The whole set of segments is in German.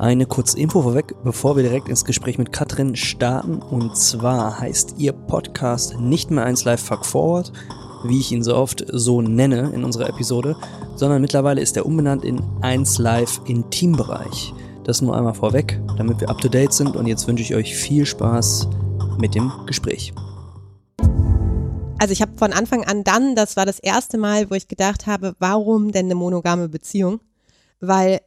Eine kurze Info vorweg, bevor wir direkt ins Gespräch mit Katrin starten. Und zwar heißt ihr Podcast nicht mehr 1 Live Fuck Forward, wie ich ihn so oft so nenne in unserer Episode, sondern mittlerweile ist er umbenannt in 1 Live Intimbereich. Das nur einmal vorweg, damit wir up to date sind. Und jetzt wünsche ich euch viel Spaß mit dem Gespräch. Also ich habe von Anfang an dann, das war das erste Mal, wo ich gedacht habe, warum denn eine monogame Beziehung? Weil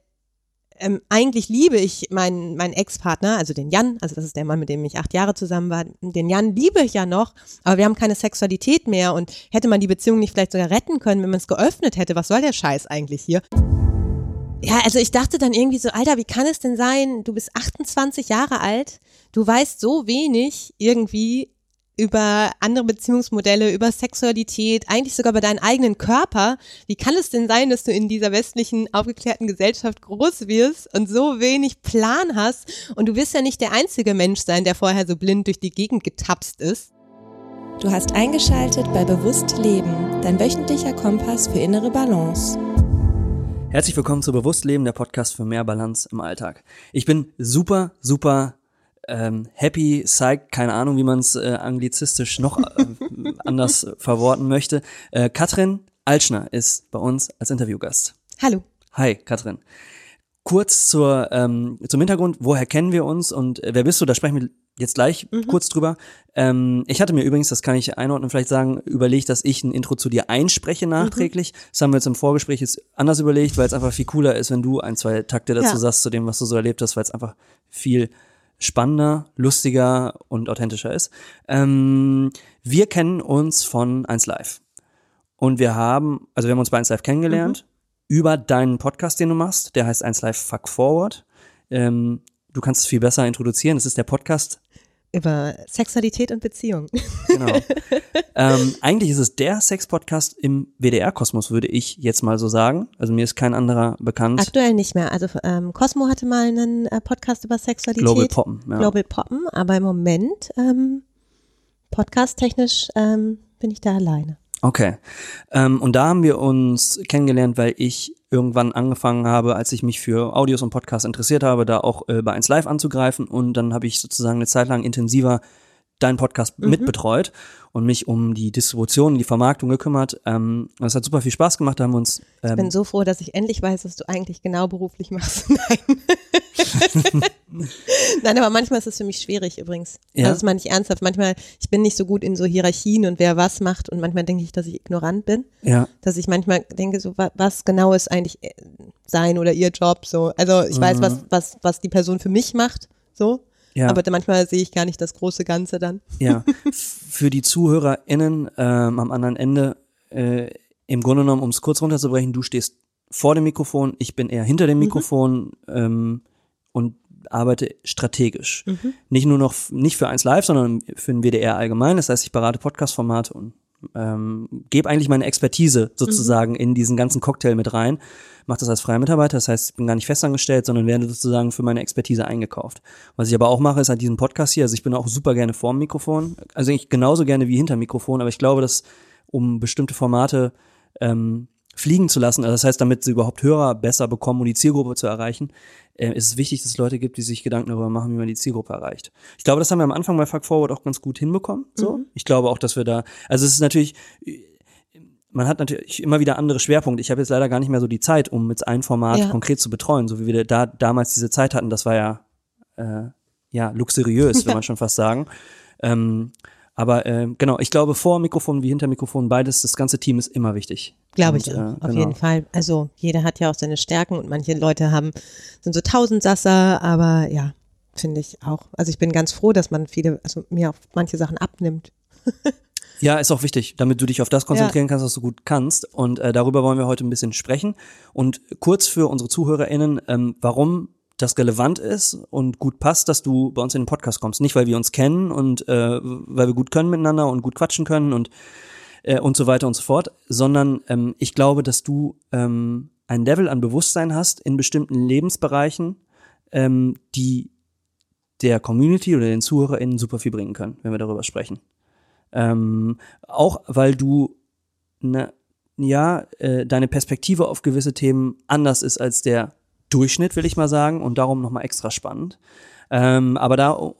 ähm, eigentlich liebe ich meinen, meinen Ex-Partner, also den Jan, also das ist der Mann, mit dem ich acht Jahre zusammen war. Den Jan liebe ich ja noch, aber wir haben keine Sexualität mehr und hätte man die Beziehung nicht vielleicht sogar retten können, wenn man es geöffnet hätte. Was soll der Scheiß eigentlich hier? Ja, also ich dachte dann irgendwie so, Alter, wie kann es denn sein? Du bist 28 Jahre alt, du weißt so wenig irgendwie über andere Beziehungsmodelle, über Sexualität, eigentlich sogar über deinen eigenen Körper. Wie kann es denn sein, dass du in dieser westlichen, aufgeklärten Gesellschaft groß wirst und so wenig Plan hast? Und du wirst ja nicht der einzige Mensch sein, der vorher so blind durch die Gegend getapst ist. Du hast eingeschaltet bei Bewusst Leben, dein wöchentlicher Kompass für innere Balance. Herzlich willkommen zu Bewusst Leben, der Podcast für mehr Balance im Alltag. Ich bin super, super ähm, happy, psyched, keine Ahnung, wie man es äh, anglizistisch noch äh, anders verworten möchte. Äh, Katrin Altschner ist bei uns als Interviewgast. Hallo. Hi, Katrin. Kurz zur, ähm, zum Hintergrund, woher kennen wir uns und äh, wer bist du? Da sprechen wir jetzt gleich mhm. kurz drüber. Ähm, ich hatte mir übrigens, das kann ich einordnen, vielleicht sagen, überlegt, dass ich ein Intro zu dir einspreche nachträglich. Mhm. Das haben wir jetzt im Vorgespräch jetzt anders überlegt, weil es einfach viel cooler ist, wenn du ein, zwei Takte dazu ja. sagst zu dem, was du so erlebt hast, weil es einfach viel spannender, lustiger und authentischer ist. Ähm, wir kennen uns von 1 Live. Und wir haben, also wir haben uns bei 1 Live kennengelernt mhm. über deinen Podcast, den du machst. Der heißt 1 Live Fuck Forward. Ähm, du kannst es viel besser introduzieren. Es ist der Podcast über Sexualität und Beziehung. Genau. ähm, eigentlich ist es der Sex-Podcast im WDR-Kosmos, würde ich jetzt mal so sagen. Also mir ist kein anderer bekannt. Aktuell nicht mehr. Also ähm, Cosmo hatte mal einen äh, Podcast über Sexualität. Global Poppen. Ja. Global Poppen, aber im Moment ähm, podcast-technisch ähm, bin ich da alleine. Okay. Ähm, und da haben wir uns kennengelernt, weil ich irgendwann angefangen habe, als ich mich für Audios und Podcasts interessiert habe, da auch äh, bei 1 Live anzugreifen und dann habe ich sozusagen eine Zeit lang intensiver deinen Podcast mhm. mitbetreut und mich um die Distribution, die Vermarktung gekümmert. Ähm, das hat super viel Spaß gemacht, da haben wir uns. Ähm, ich bin so froh, dass ich endlich weiß, was du eigentlich genau beruflich machst. Nein. Nein, aber manchmal ist es für mich schwierig übrigens. Ja. Also das meine ich ernsthaft. Manchmal, ich bin nicht so gut in so Hierarchien und wer was macht und manchmal denke ich, dass ich ignorant bin. Ja. Dass ich manchmal denke, so was genau ist eigentlich äh, sein oder ihr Job so. Also ich mhm. weiß, was, was, was die Person für mich macht, so. Ja. Aber manchmal sehe ich gar nicht das große Ganze dann. Ja. Für die ZuhörerInnen ähm, am anderen Ende, äh, im Grunde genommen, um es kurz runterzubrechen, du stehst vor dem Mikrofon, ich bin eher hinter dem mhm. Mikrofon mhm. ähm, und arbeite strategisch. Mhm. Nicht nur noch, nicht für eins live, sondern für den WDR allgemein. Das heißt, ich berate Podcast-Formate und ähm, gebe eigentlich meine Expertise sozusagen mhm. in diesen ganzen Cocktail mit rein. Mache das als freier Mitarbeiter, das heißt, ich bin gar nicht festangestellt, sondern werde sozusagen für meine Expertise eingekauft. Was ich aber auch mache, ist halt diesen Podcast hier. Also ich bin auch super gerne vorm Mikrofon, also ich genauso gerne wie hinter Mikrofon, aber ich glaube, dass um bestimmte Formate ähm, fliegen zu lassen, also das heißt, damit sie überhaupt Hörer besser bekommen, um die Zielgruppe zu erreichen, äh, ist es wichtig, dass es Leute gibt, die sich Gedanken darüber machen, wie man die Zielgruppe erreicht. Ich glaube, das haben wir am Anfang bei Fuck Forward auch ganz gut hinbekommen. So, mhm. ich glaube auch, dass wir da, also es ist natürlich, man hat natürlich immer wieder andere Schwerpunkte. Ich habe jetzt leider gar nicht mehr so die Zeit, um mit einem Format ja. konkret zu betreuen, so wie wir da damals diese Zeit hatten. Das war ja äh, ja luxuriös, will man schon fast sagen. Ähm, aber äh, genau, ich glaube, vor Mikrofon wie hinter Mikrofon, beides, das ganze Team ist immer wichtig. Glaube ich, und, äh, auf genau. jeden Fall. Also jeder hat ja auch seine Stärken und manche Leute haben, sind so Tausendsasser, aber ja, finde ich auch. Also ich bin ganz froh, dass man viele, also mir auch manche Sachen abnimmt. Ja, ist auch wichtig, damit du dich auf das konzentrieren ja. kannst, was du gut kannst. Und äh, darüber wollen wir heute ein bisschen sprechen. Und kurz für unsere ZuhörerInnen, ähm, warum das relevant ist und gut passt, dass du bei uns in den Podcast kommst. Nicht, weil wir uns kennen und äh, weil wir gut können miteinander und gut quatschen können und, äh, und so weiter und so fort, sondern ähm, ich glaube, dass du ähm, ein Level an Bewusstsein hast in bestimmten Lebensbereichen, ähm, die der Community oder den ZuhörerInnen super viel bringen können, wenn wir darüber sprechen. Ähm, auch weil du ne, ja, äh, deine Perspektive auf gewisse Themen anders ist als der Durchschnitt, will ich mal sagen, und darum nochmal extra spannend. Ähm, aber da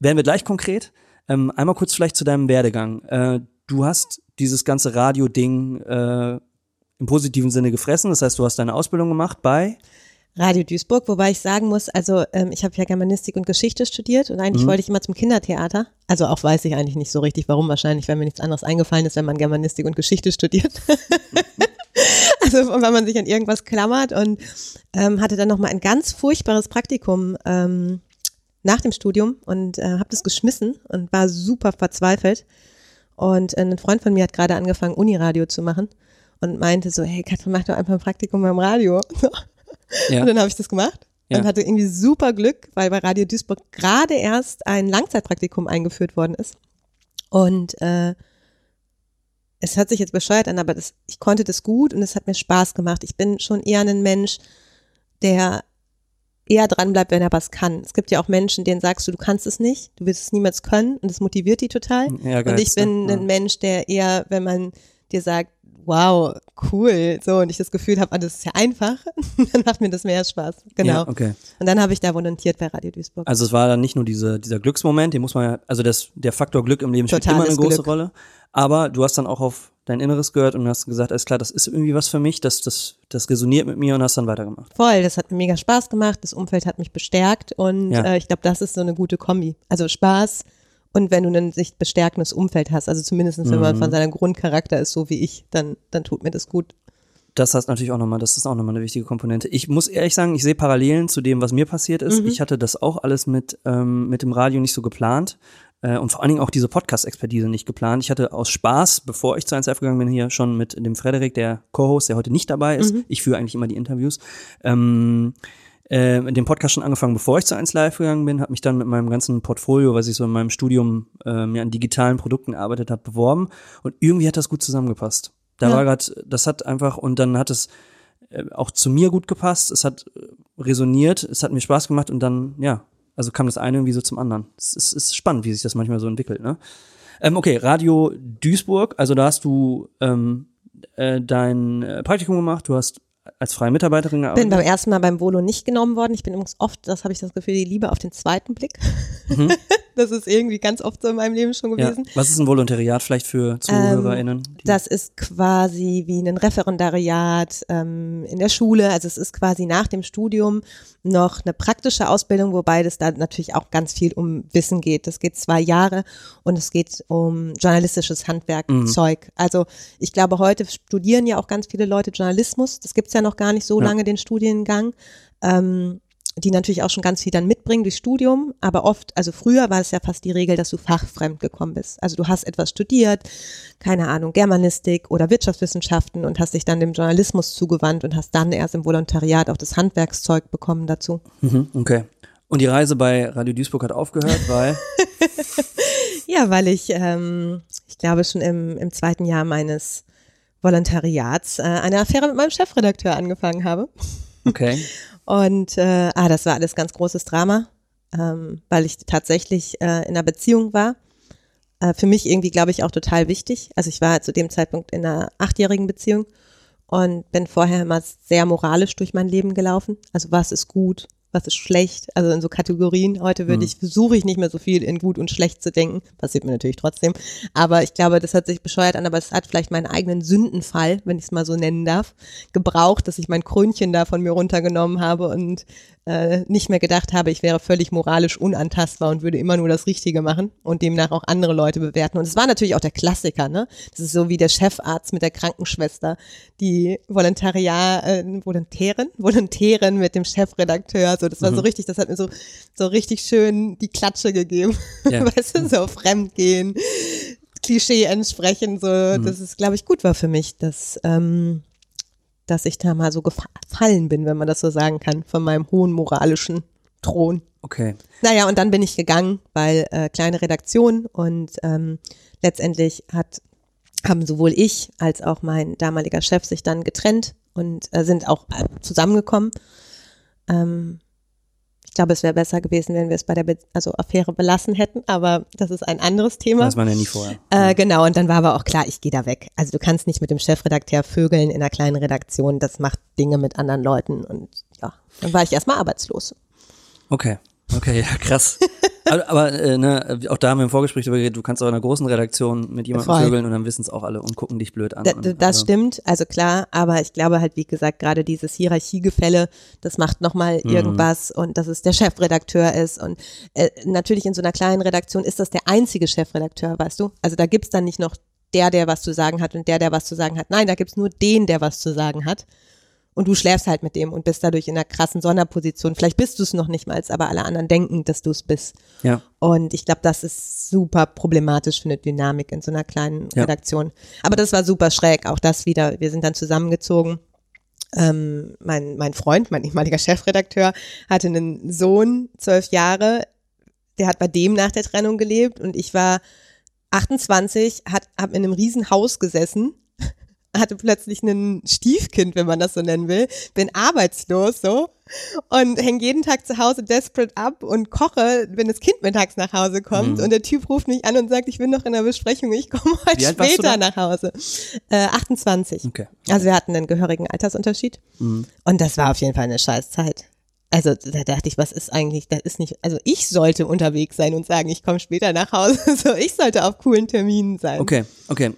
werden wir gleich konkret. Ähm, einmal kurz vielleicht zu deinem Werdegang. Äh, du hast dieses ganze Radio-Ding äh, im positiven Sinne gefressen. Das heißt, du hast deine Ausbildung gemacht bei Radio Duisburg, wobei ich sagen muss, also ähm, ich habe ja Germanistik und Geschichte studiert und eigentlich mhm. wollte ich immer zum Kindertheater. Also auch weiß ich eigentlich nicht so richtig, warum wahrscheinlich, weil mir nichts anderes eingefallen ist, wenn man Germanistik und Geschichte studiert. also wenn man sich an irgendwas klammert und ähm, hatte dann nochmal ein ganz furchtbares Praktikum ähm, nach dem Studium und äh, habe das geschmissen und war super verzweifelt. Und äh, ein Freund von mir hat gerade angefangen, Uniradio zu machen und meinte so, hey Katrin, mach doch einfach ein Praktikum beim Radio. Ja. Und dann habe ich das gemacht ja. und hatte irgendwie super Glück, weil bei Radio Duisburg gerade erst ein Langzeitpraktikum eingeführt worden ist. Und äh, es hört sich jetzt bescheuert an, aber das, ich konnte das gut und es hat mir Spaß gemacht. Ich bin schon eher ein Mensch, der eher dran bleibt, wenn er was kann. Es gibt ja auch Menschen, denen sagst du, du kannst es nicht, du wirst es niemals können und das motiviert die total. Ja, und ich bin ja. ein Mensch, der eher, wenn man dir sagt, wow, cool, so und ich das Gefühl habe, ah, das ist ja einfach, dann macht mir das mehr Spaß. Genau. Ja, okay. Und dann habe ich da volontiert bei Radio Duisburg. Also es war dann nicht nur diese, dieser Glücksmoment, den muss man ja, also das, der Faktor Glück im Leben spielt immer eine große Glück. Rolle. Aber du hast dann auch auf dein Inneres gehört und hast gesagt, alles klar, das ist irgendwie was für mich, das, das, das resoniert mit mir und hast dann weitergemacht. Voll, das hat mir mega Spaß gemacht, das Umfeld hat mich bestärkt und ja. äh, ich glaube, das ist so eine gute Kombi. Also Spaß, und wenn du ein sich bestärkendes Umfeld hast, also zumindest wenn man von mhm. seinem Grundcharakter ist, so wie ich, dann, dann tut mir das gut. Das heißt natürlich auch nochmal, das ist auch nochmal eine wichtige Komponente. Ich muss ehrlich sagen, ich sehe Parallelen zu dem, was mir passiert ist. Mhm. Ich hatte das auch alles mit, ähm, mit dem Radio nicht so geplant. Äh, und vor allen Dingen auch diese Podcast-Expertise nicht geplant. Ich hatte aus Spaß, bevor ich zu 1F gegangen bin, hier schon mit dem Frederik, der Co-Host, der heute nicht dabei ist. Mhm. Ich führe eigentlich immer die Interviews. Ähm, äh, den Podcast schon angefangen, bevor ich zu 1 Live gegangen bin, habe mich dann mit meinem ganzen Portfolio, was ich so in meinem Studium äh, mir an digitalen Produkten gearbeitet habe, beworben und irgendwie hat das gut zusammengepasst. Da ja. war gerade, das hat einfach und dann hat es äh, auch zu mir gut gepasst, es hat äh, resoniert, es hat mir Spaß gemacht und dann, ja, also kam das eine irgendwie so zum anderen. Es ist, ist spannend, wie sich das manchmal so entwickelt, ne? Ähm, okay, Radio Duisburg, also da hast du ähm, äh, dein äh, Praktikum gemacht, du hast als freie Mitarbeiterin gearbeitet? Bin beim ersten Mal beim Volo nicht genommen worden. Ich bin übrigens oft, das habe ich das Gefühl, die Liebe auf den zweiten Blick. Mhm. Das ist irgendwie ganz oft so in meinem Leben schon gewesen. Ja. Was ist ein Volontariat vielleicht für ZuhörerInnen? Ähm, das ist quasi wie ein Referendariat ähm, in der Schule. Also es ist quasi nach dem Studium noch eine praktische Ausbildung, wobei das da natürlich auch ganz viel um Wissen geht. Das geht zwei Jahre und es geht um journalistisches Handwerkzeug. Mhm. Also ich glaube, heute studieren ja auch ganz viele Leute Journalismus. Das gibt's ja noch gar nicht so ja. lange, den Studiengang. Ähm, die natürlich auch schon ganz viel dann mitbringen durch Studium, aber oft, also früher war es ja fast die Regel, dass du fachfremd gekommen bist. Also du hast etwas studiert, keine Ahnung, Germanistik oder Wirtschaftswissenschaften und hast dich dann dem Journalismus zugewandt und hast dann erst im Volontariat auch das Handwerkszeug bekommen dazu. Mhm, okay. Und die Reise bei Radio Duisburg hat aufgehört, weil? ja, weil ich, ähm, ich glaube schon im, im zweiten Jahr meines Volontariats äh, eine Affäre mit meinem Chefredakteur angefangen habe. Okay. Und äh, ah, das war alles ganz großes Drama, ähm, weil ich tatsächlich äh, in einer Beziehung war. Äh, für mich irgendwie, glaube ich, auch total wichtig. Also ich war zu dem Zeitpunkt in einer achtjährigen Beziehung und bin vorher immer sehr moralisch durch mein Leben gelaufen. Also was ist gut, was ist schlecht, also in so Kategorien. Heute würde mhm. ich, versuche ich nicht mehr so viel in gut und schlecht zu denken. Passiert mir natürlich trotzdem. Aber ich glaube, das hat sich bescheuert an, aber es hat vielleicht meinen eigenen Sündenfall, wenn ich es mal so nennen darf, gebraucht, dass ich mein Krönchen da von mir runtergenommen habe und äh, nicht mehr gedacht habe, ich wäre völlig moralisch unantastbar und würde immer nur das Richtige machen und demnach auch andere Leute bewerten. Und es war natürlich auch der Klassiker, ne? Das ist so wie der Chefarzt mit der Krankenschwester, die Volontariat, äh, Volontärin, Volontärin mit dem Chefredakteur. So, das war mhm. so richtig, das hat mir so, so richtig schön die Klatsche gegeben. Ja. weißt du, so Fremdgehen, Klischee entsprechen, so, mhm. dass es, glaube ich, gut war für mich, dass, ähm, dass ich da mal so gefallen bin, wenn man das so sagen kann, von meinem hohen moralischen Thron. Okay. Naja, und dann bin ich gegangen, weil äh, kleine Redaktion und ähm, letztendlich hat, haben sowohl ich als auch mein damaliger Chef sich dann getrennt und äh, sind auch äh, zusammengekommen. Ähm, ich glaube, es wäre besser gewesen, wenn wir es bei der Be also Affäre belassen hätten, aber das ist ein anderes Thema. Das war ja nie vorher. Äh, genau, und dann war aber auch klar, ich gehe da weg. Also du kannst nicht mit dem Chefredakteur vögeln in einer kleinen Redaktion, das macht Dinge mit anderen Leuten und ja, dann war ich erstmal arbeitslos. Okay. Okay, ja, krass. aber äh, ne, auch da haben wir im Vorgespräch darüber geredet, du kannst auch in einer großen Redaktion mit jemandem Voll. vögeln und dann wissen es auch alle und gucken dich blöd an. Da, und, da- das also, stimmt, also klar, aber ich glaube halt, wie gesagt, gerade dieses Hierarchiegefälle, das macht nochmal Mhm. irgendwas und dass es der Chefredakteur ist und äh, natürlich in so einer kleinen Redaktion ist das der einzige Chefredakteur, weißt du? Also da gibt's dann nicht noch der, der was zu sagen hat und der, der was zu sagen hat. Nein, da gibt's nur den, der was zu sagen hat. Und du schläfst halt mit dem und bist dadurch in einer krassen Sonderposition. Vielleicht bist du es noch nicht mal, aber alle anderen denken, dass du es bist. Ja. Und ich glaube, das ist super problematisch für eine Dynamik in so einer kleinen Ja. Redaktion. Aber das war super schräg, auch das wieder. Wir sind dann zusammengezogen. Ähm, mein, mein Freund, mein ehemaliger Chefredakteur, hatte einen Sohn, zwölf Jahre, der hat bei dem nach der Trennung gelebt und ich war 28, hat, hab in einem riesen Haus gesessen, hatte plötzlich ein Stiefkind, wenn man das so nennen will, bin arbeitslos so und hänge jeden Tag zu Hause desperate ab und koche, wenn das Kind mittags nach Hause kommt Mhm. und der Typ ruft mich an und sagt, ich bin noch in der Besprechung, ich komme heute später nach Hause. Äh, 28. Okay. Also wir hatten einen gehörigen Altersunterschied Mhm. und das war auf jeden Fall eine scheiß Zeit. Also da dachte ich, was ist eigentlich, das ist nicht, also ich sollte unterwegs sein und sagen, ich komme später nach Hause. So, ich sollte auf coolen Terminen sein. Okay, okay.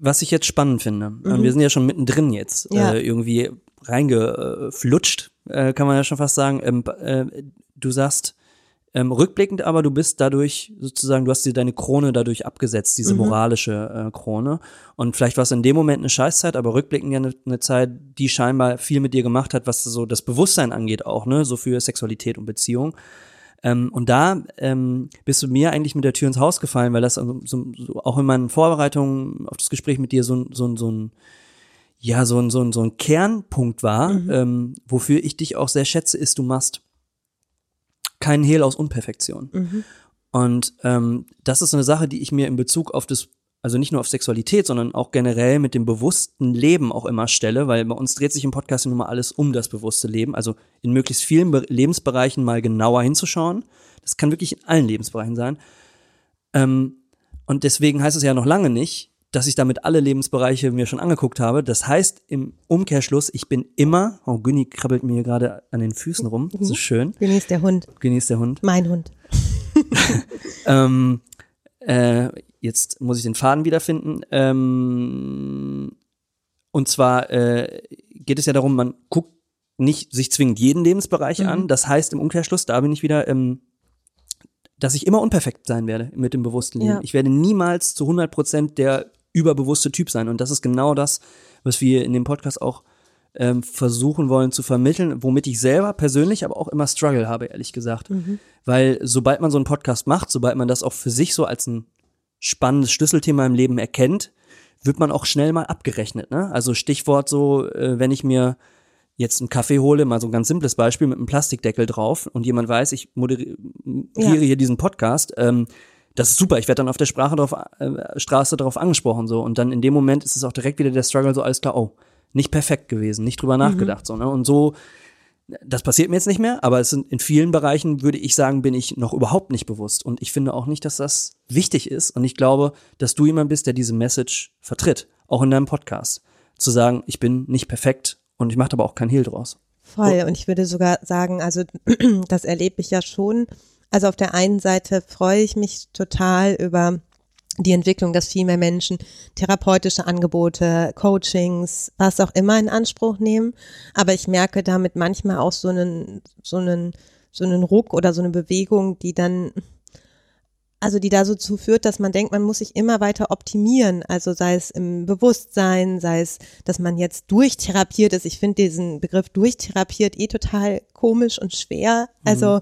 Was ich jetzt spannend finde, äh, wir sind ja schon mittendrin jetzt, Mhm. Ja. äh, irgendwie reingeflutscht, äh, kann man ja schon fast sagen. Ähm, äh, du sagst, ähm, rückblickend aber, du bist dadurch sozusagen, du hast dir deine Krone dadurch abgesetzt, diese Mhm. moralische äh, Krone. Und vielleicht war es in dem Moment eine Scheißzeit, aber rückblickend ja eine, eine Zeit, die scheinbar viel mit dir gemacht hat, was so das Bewusstsein angeht auch, ne, so für Sexualität und Beziehung. Ähm, und da ähm, bist du mir eigentlich mit der Tür ins Haus gefallen, weil das also so, so auch in meinen Vorbereitungen auf das Gespräch mit dir so, ein- so, so ein ja so ein, so ein, so ein Kernpunkt war, ähm, wofür ich dich auch sehr schätze, ist, du machst keinen Hehl aus Unperfektion. Und ähm, das ist eine Sache, die ich mir in Bezug auf das, also nicht nur auf Sexualität, sondern auch generell mit dem bewussten Leben auch immer stelle, weil bei uns dreht sich im Podcast nun mal alles um das bewusste Leben, also in möglichst vielen Be Lebensbereichen mal genauer hinzuschauen. Das kann wirklich in allen Lebensbereichen sein. Ähm, und deswegen heißt es ja noch lange nicht, dass ich damit alle Lebensbereiche mir schon angeguckt habe. Das heißt im Umkehrschluss, ich bin immer, oh Günni krabbelt mir gerade an den Füßen rum, das ist schön, Genießt der Hund. genießt der Hund. Mein Hund. Ähm, äh, jetzt muss ich den Faden wiederfinden. Ähm, und zwar äh, geht es ja darum, man guckt nicht sich zwingend jeden Lebensbereich an. Das heißt im Umkehrschluss, da bin ich wieder, ähm, dass ich immer unperfekt sein werde mit dem bewussten Leben. Ja. Ich werde niemals zu 100 Prozent der überbewusste Typ sein. Und das ist genau das, was wir in dem Podcast auch ähm, versuchen wollen zu vermitteln, womit ich selber persönlich aber auch immer Struggle habe, ehrlich gesagt. Weil sobald man so einen Podcast macht, sobald man das auch für sich so als ein spannendes Schlüsselthema im Leben erkennt, wird man auch schnell mal abgerechnet. Ne? Also Stichwort so, äh, wenn ich mir jetzt einen Kaffee hole, mal so ein ganz simples Beispiel mit einem Plastikdeckel drauf und jemand weiß, ich moderiere Ja. hier diesen Podcast, ähm, das ist super, ich werde dann auf der Sprache drauf, äh, Straße darauf angesprochen so und dann in dem Moment ist es auch direkt wieder der Struggle so alles klar, oh, nicht perfekt gewesen, nicht drüber nachgedacht so, ne? Und so das passiert mir jetzt nicht mehr, aber es sind in vielen Bereichen, würde ich sagen, bin ich noch überhaupt nicht bewusst. Und ich finde auch nicht, dass das wichtig ist. Und ich glaube, dass du jemand bist, der diese Message vertritt, auch in deinem Podcast. Zu sagen, ich bin nicht perfekt und ich mache aber auch keinen Hehl draus. Voll. Und ich würde sogar sagen, also das erlebe ich ja schon. Also auf der einen Seite freue ich mich total über die Entwicklung, dass viel mehr Menschen therapeutische Angebote, Coachings, was auch immer in Anspruch nehmen. Aber ich merke damit manchmal auch so einen, so einen, so einen Ruck oder so eine Bewegung, die dann, also die da so zu führt, dass man denkt, man muss sich immer weiter optimieren. Also sei es im Bewusstsein, sei es, dass man jetzt durchtherapiert ist. Ich finde diesen Begriff durchtherapiert eh total komisch und schwer. Also,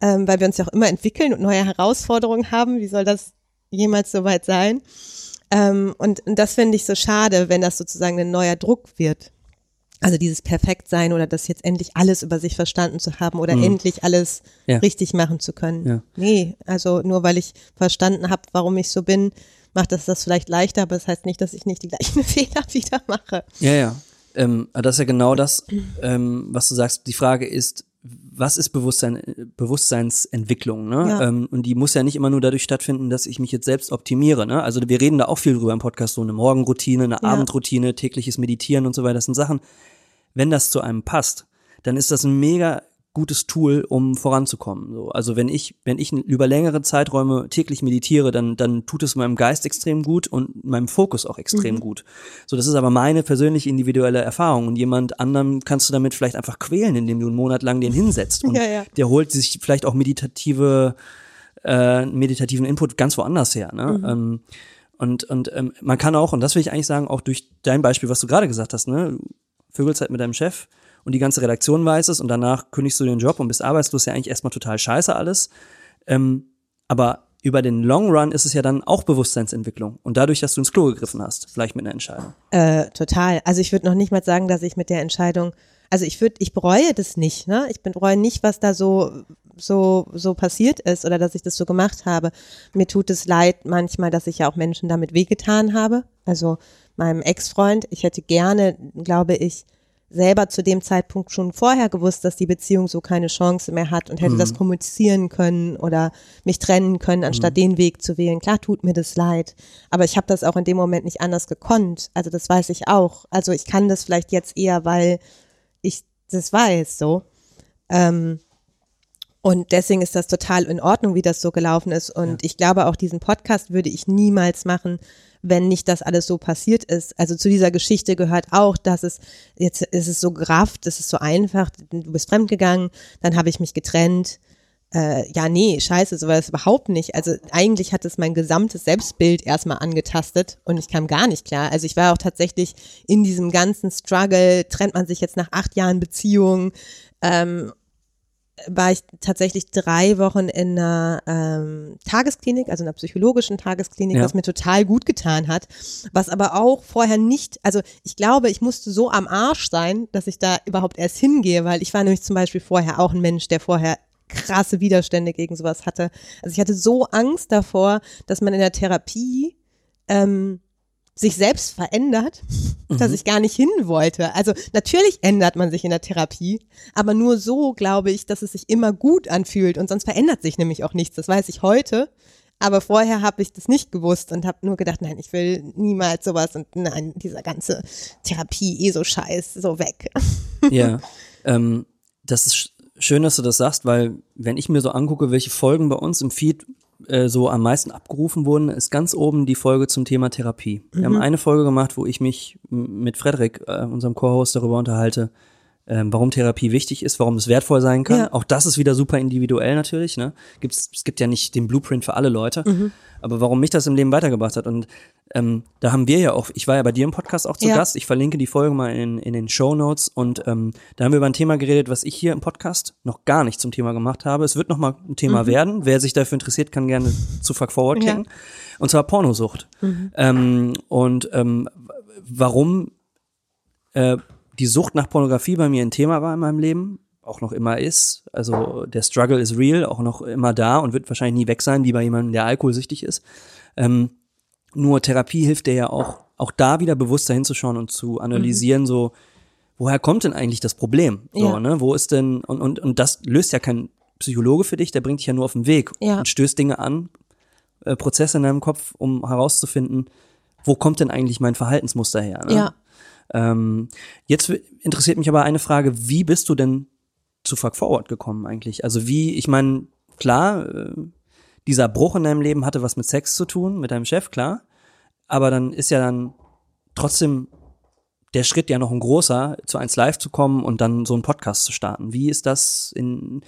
ähm, weil wir uns ja auch immer entwickeln und neue Herausforderungen haben. Wie soll das jemals soweit sein? Ähm, und, und das finde ich so schade, wenn das sozusagen ein neuer Druck wird. Also dieses Perfektsein oder das jetzt endlich alles über sich verstanden zu haben oder endlich alles Ja. richtig machen zu können. Ja. Nee, also nur weil ich verstanden habe, warum ich so bin, macht das das vielleicht leichter, aber das heißt nicht, dass ich nicht die gleichen Fehler wieder mache. Ja, ja. Ähm, das ist ja genau das, ähm, was du sagst. Die Frage ist, was ist Bewusstsein, Bewusstseinsentwicklung? Ne? Ja. Ähm, und die muss ja nicht immer nur dadurch stattfinden, dass ich mich jetzt selbst optimiere. Ne? Also wir reden da auch viel drüber im Podcast, so eine Morgenroutine, eine Ja. Abendroutine, tägliches Meditieren und so weiter. Das sind Sachen, wenn das zu einem passt, dann ist das ein mega gutes Tool, um voranzukommen. So, also wenn ich, wenn ich über längere Zeiträume täglich meditiere, dann, dann tut es meinem Geist extrem gut und meinem Fokus auch extrem Mhm. gut. So, das ist aber meine persönliche individuelle Erfahrung und jemand anderem kannst du damit vielleicht einfach quälen, indem du einen Monat lang den hinsetzt und Ja, ja. der holt sich vielleicht auch meditative, äh, meditativen Input ganz woanders her. Ne? Mhm. Ähm, und und ähm, man kann auch, und das will ich eigentlich sagen, auch durch dein Beispiel, was du gerade gesagt hast, ne, Vögelzeit mit deinem Chef und die ganze Redaktion weiß es und danach kündigst du den Job und bist arbeitslos, ja eigentlich erstmal total scheiße alles. Ähm, aber über den Long Run ist es ja dann auch Bewusstseinsentwicklung. Und dadurch, dass du ins Klo gegriffen hast, vielleicht mit einer Entscheidung. Äh, total. Also ich würde noch nicht mal sagen, dass ich mit der Entscheidung, also ich würde, ich bereue das nicht, ne? Ich bereue nicht, was da so so so passiert ist oder dass ich das so gemacht habe. Mir tut es leid manchmal, dass ich ja auch Menschen damit wehgetan habe. Also meinem Ex-Freund, ich hätte gerne, glaube ich, selber zu dem Zeitpunkt schon vorher gewusst, dass die Beziehung so keine Chance mehr hat und hätte das kommunizieren können oder mich trennen können, anstatt den Weg zu wählen. Klar tut mir das leid, aber ich habe das auch in dem Moment nicht anders gekonnt. Also das weiß ich auch. Also ich kann das vielleicht jetzt eher, weil ich das weiß so. Ähm, und deswegen ist das total in Ordnung, wie das so gelaufen ist. Und ich glaube, auch diesen Podcast würde ich niemals machen, wenn nicht das alles so passiert ist. Also zu dieser Geschichte gehört auch, dass es, jetzt ist es so gerafft, es ist so einfach, du bist fremdgegangen, dann habe ich mich getrennt. Äh, ja, nee, scheiße, so war das überhaupt nicht. Also eigentlich hat es mein gesamtes Selbstbild erstmal angetastet und ich kam gar nicht klar. Also ich war auch tatsächlich in diesem ganzen Struggle, trennt man sich jetzt nach acht Jahren Beziehung, ähm, war ich tatsächlich drei Wochen in einer ähm, Tagesklinik, also einer psychologischen Tagesklinik, Ja. was mir total gut getan hat, was aber auch vorher nicht, also ich glaube, ich musste so am Arsch sein, dass ich da überhaupt erst hingehe, weil ich war nämlich zum Beispiel vorher auch ein Mensch, der vorher krasse Widerstände gegen sowas hatte. Also ich hatte so Angst davor, dass man in der Therapie ähm, sich selbst verändert, dass ich gar nicht hin wollte. Also natürlich ändert man sich in der Therapie, aber nur so glaube ich, dass es sich immer gut anfühlt und sonst verändert sich nämlich auch nichts. Das weiß ich heute. Aber vorher habe ich das nicht gewusst und habe nur gedacht, nein, ich will niemals sowas und nein, dieser ganze Therapie, eh so scheiß, so weg. Ja, ähm, das ist sch- schön, dass du das sagst, weil wenn ich mir so angucke, welche Folgen bei uns im Feed äh, so am meisten abgerufen wurden, ist ganz oben die Folge zum Thema Therapie. Wir haben eine Folge gemacht, wo ich mich mit Frederik, äh, unserem Co-Host, darüber unterhalte, ähm, warum Therapie wichtig ist, warum es wertvoll sein kann. Ja. Auch das ist wieder super individuell natürlich. Ne? Gibt's, es gibt ja nicht den Blueprint für alle Leute, aber warum mich das im Leben weitergebracht hat. Und ähm, da haben wir ja auch, ich war ja bei dir im Podcast auch zu Ja. Gast, ich verlinke die Folge mal in, in den Show Notes und ähm, da haben wir über ein Thema geredet, was ich hier im Podcast noch gar nicht zum Thema gemacht habe. Es wird noch mal ein Thema werden. Wer sich dafür interessiert, kann gerne zu Fuck Forward Ja. klicken. Und zwar Pornosucht. Ähm, und ähm, warum äh, die Sucht nach Pornografie bei mir ein Thema war in meinem Leben, auch noch immer ist. Also der Struggle is real, auch noch immer da und wird wahrscheinlich nie weg sein, wie bei jemandem, der alkoholsüchtig ist. Ähm, nur Therapie hilft dir ja auch, auch da wieder bewusster hinzuschauen und zu analysieren, so, woher kommt denn eigentlich das Problem? So, Ja. ne? Wo ist denn, und, und, und das löst ja kein Psychologe für dich, der bringt dich ja nur auf den Weg Ja. und stößt Dinge an, äh, Prozesse in deinem Kopf, um herauszufinden, wo kommt denn eigentlich mein Verhaltensmuster her? Ne? Ja. Ähm, jetzt interessiert mich aber eine Frage, wie bist du denn zu Fuck Forward gekommen eigentlich? Also wie, ich meine, klar, äh, dieser Bruch in deinem Leben hatte was mit Sex zu tun, mit deinem Chef, klar, aber dann ist ja dann trotzdem der Schritt ja noch ein großer, zu eins live zu kommen und dann so einen Podcast zu starten. Wie ist das in,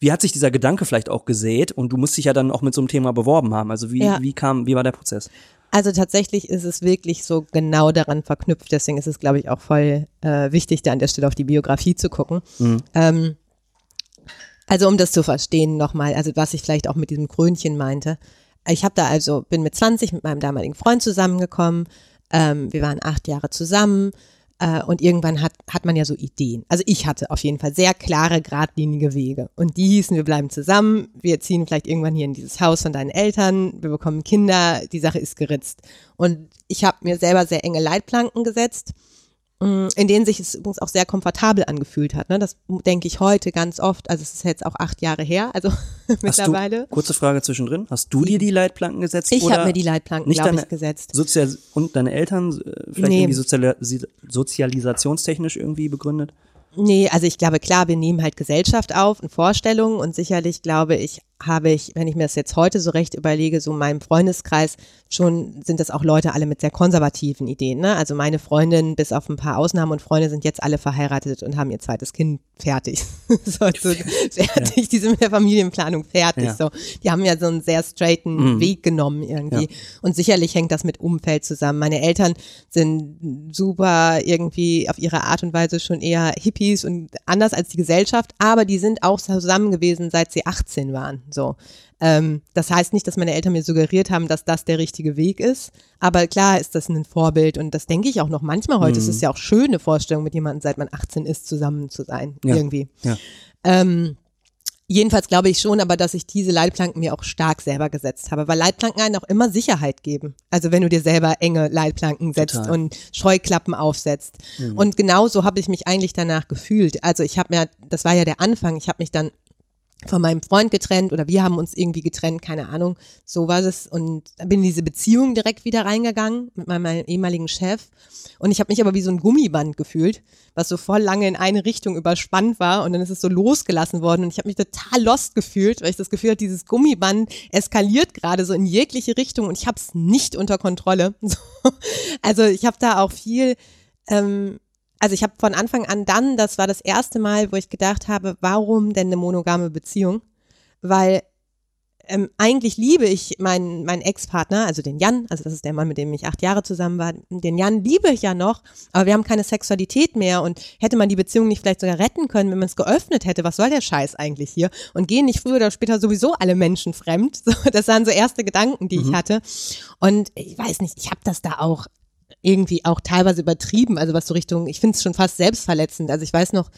wie hat sich dieser Gedanke vielleicht auch gesät und du musst dich ja dann auch mit so einem Thema beworben haben. Also wie, Ja. wie kam, wie war der Prozess? Also tatsächlich ist es wirklich so genau daran verknüpft. Deswegen ist es, glaube ich, auch voll äh, wichtig, da an der Stelle auf die Biografie zu gucken. Ähm, also um das zu verstehen nochmal, also was ich vielleicht auch mit diesem Krönchen meinte. Ich habe da also, bin mit 20 mit meinem damaligen Freund zusammengekommen. Ähm, wir waren acht Jahre zusammen. Äh, und irgendwann hat, hat man ja so Ideen. Also ich hatte auf jeden Fall sehr klare, geradlinige Wege. Und die hießen, wir bleiben zusammen, wir ziehen vielleicht irgendwann hier in dieses Haus von deinen Eltern, wir bekommen Kinder, die Sache ist geritzt. Und ich habe mir selber sehr enge Leitplanken gesetzt, in denen sich es übrigens auch sehr komfortabel angefühlt hat. Ne? Das denke ich heute ganz oft. Also es ist jetzt auch acht Jahre her, also mittlerweile. Du, kurze Frage zwischendrin, hast du dir die Leitplanken gesetzt? Ich habe mir die Leitplanken, nicht glaube ich, gesetzt. Sozial und deine Eltern äh, vielleicht Nee. irgendwie sozial sozialisationstechnisch irgendwie begründet? Nee, also ich glaube, klar, wir nehmen halt Gesellschaft auf und Vorstellungen und sicherlich glaube ich, habe ich, wenn ich mir das jetzt heute so recht überlege, so in meinem Freundeskreis schon sind das auch Leute alle mit sehr konservativen Ideen. Ne? Also meine Freundin, bis auf ein paar Ausnahmen und Freunde, sind jetzt alle verheiratet und haben ihr zweites Kind fertig. so, so, fertig, ja. die sind mit der Familienplanung fertig. Ja. So, die haben ja so einen sehr straighten mhm. Weg genommen irgendwie. Ja. Und sicherlich hängt das mit Umfeld zusammen. Meine Eltern sind super irgendwie auf ihre Art und Weise schon eher Hippies und anders als die Gesellschaft, aber die sind auch zusammen gewesen, seit sie 18 waren. So. Ähm, das heißt nicht, dass meine Eltern mir suggeriert haben, dass das der richtige Weg ist. Aber klar ist das ein Vorbild und das denke ich auch noch manchmal heute. Mhm. Es ist ja auch schön, eine Vorstellung mit jemandem, seit man 18 ist, zusammen zu sein. Ja. Irgendwie. Ja. Ähm, Jedenfalls glaube ich schon, aber dass ich diese Leitplanken mir auch stark selber gesetzt habe, weil Leitplanken einen auch immer Sicherheit geben. Also wenn du dir selber enge Leitplanken setzt Total. und Scheuklappen aufsetzt. Mhm. Und genauso habe ich mich eigentlich danach gefühlt. Also ich habe mir, das war ja der Anfang, ich habe mich dann von meinem Freund getrennt oder wir haben uns irgendwie getrennt, keine Ahnung, so war es und bin in diese Beziehung direkt wieder reingegangen mit meinem, ehemaligen Chef und ich habe mich aber wie so ein Gummiband gefühlt, was so voll lange in eine Richtung überspannt war und dann ist es so losgelassen worden und ich habe mich total lost gefühlt, weil ich das Gefühl hatte, dieses Gummiband eskaliert gerade so in jegliche Richtung und ich habe es nicht unter Kontrolle. Also ich habe da auch viel ähm, also ich habe von Anfang an dann, das war das erste Mal, wo ich gedacht habe, warum denn eine monogame Beziehung? Weil ähm, eigentlich liebe ich meinen, meinen Ex-Partner, also den Jan, also das ist der Mann, mit dem ich acht Jahre zusammen war. Den Jan liebe ich ja noch, aber wir haben keine Sexualität mehr und hätte man die Beziehung nicht vielleicht sogar retten können, wenn man es geöffnet hätte, was soll der Scheiß eigentlich hier? Und gehen nicht früher oder später sowieso alle Menschen fremd? das waren so erste Gedanken, die mhm. ich hatte. Und ich weiß nicht, ich habe das da auch irgendwie auch teilweise übertrieben, also was so Richtung, ich finde es schon fast selbstverletzend. Also ich weiß noch,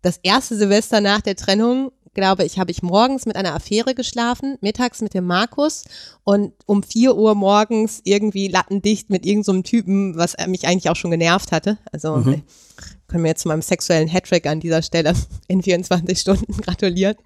das erste Silvester nach der Trennung, glaube ich, habe ich morgens mit einer Affäre geschlafen, mittags mit dem Markus und um vier Uhr morgens irgendwie lattendicht mit irgendeinem so Typen, was mich eigentlich auch schon genervt hatte. Also mhm. können wir jetzt zu meinem sexuellen Hattrick an dieser Stelle in 24 Stunden gratulieren.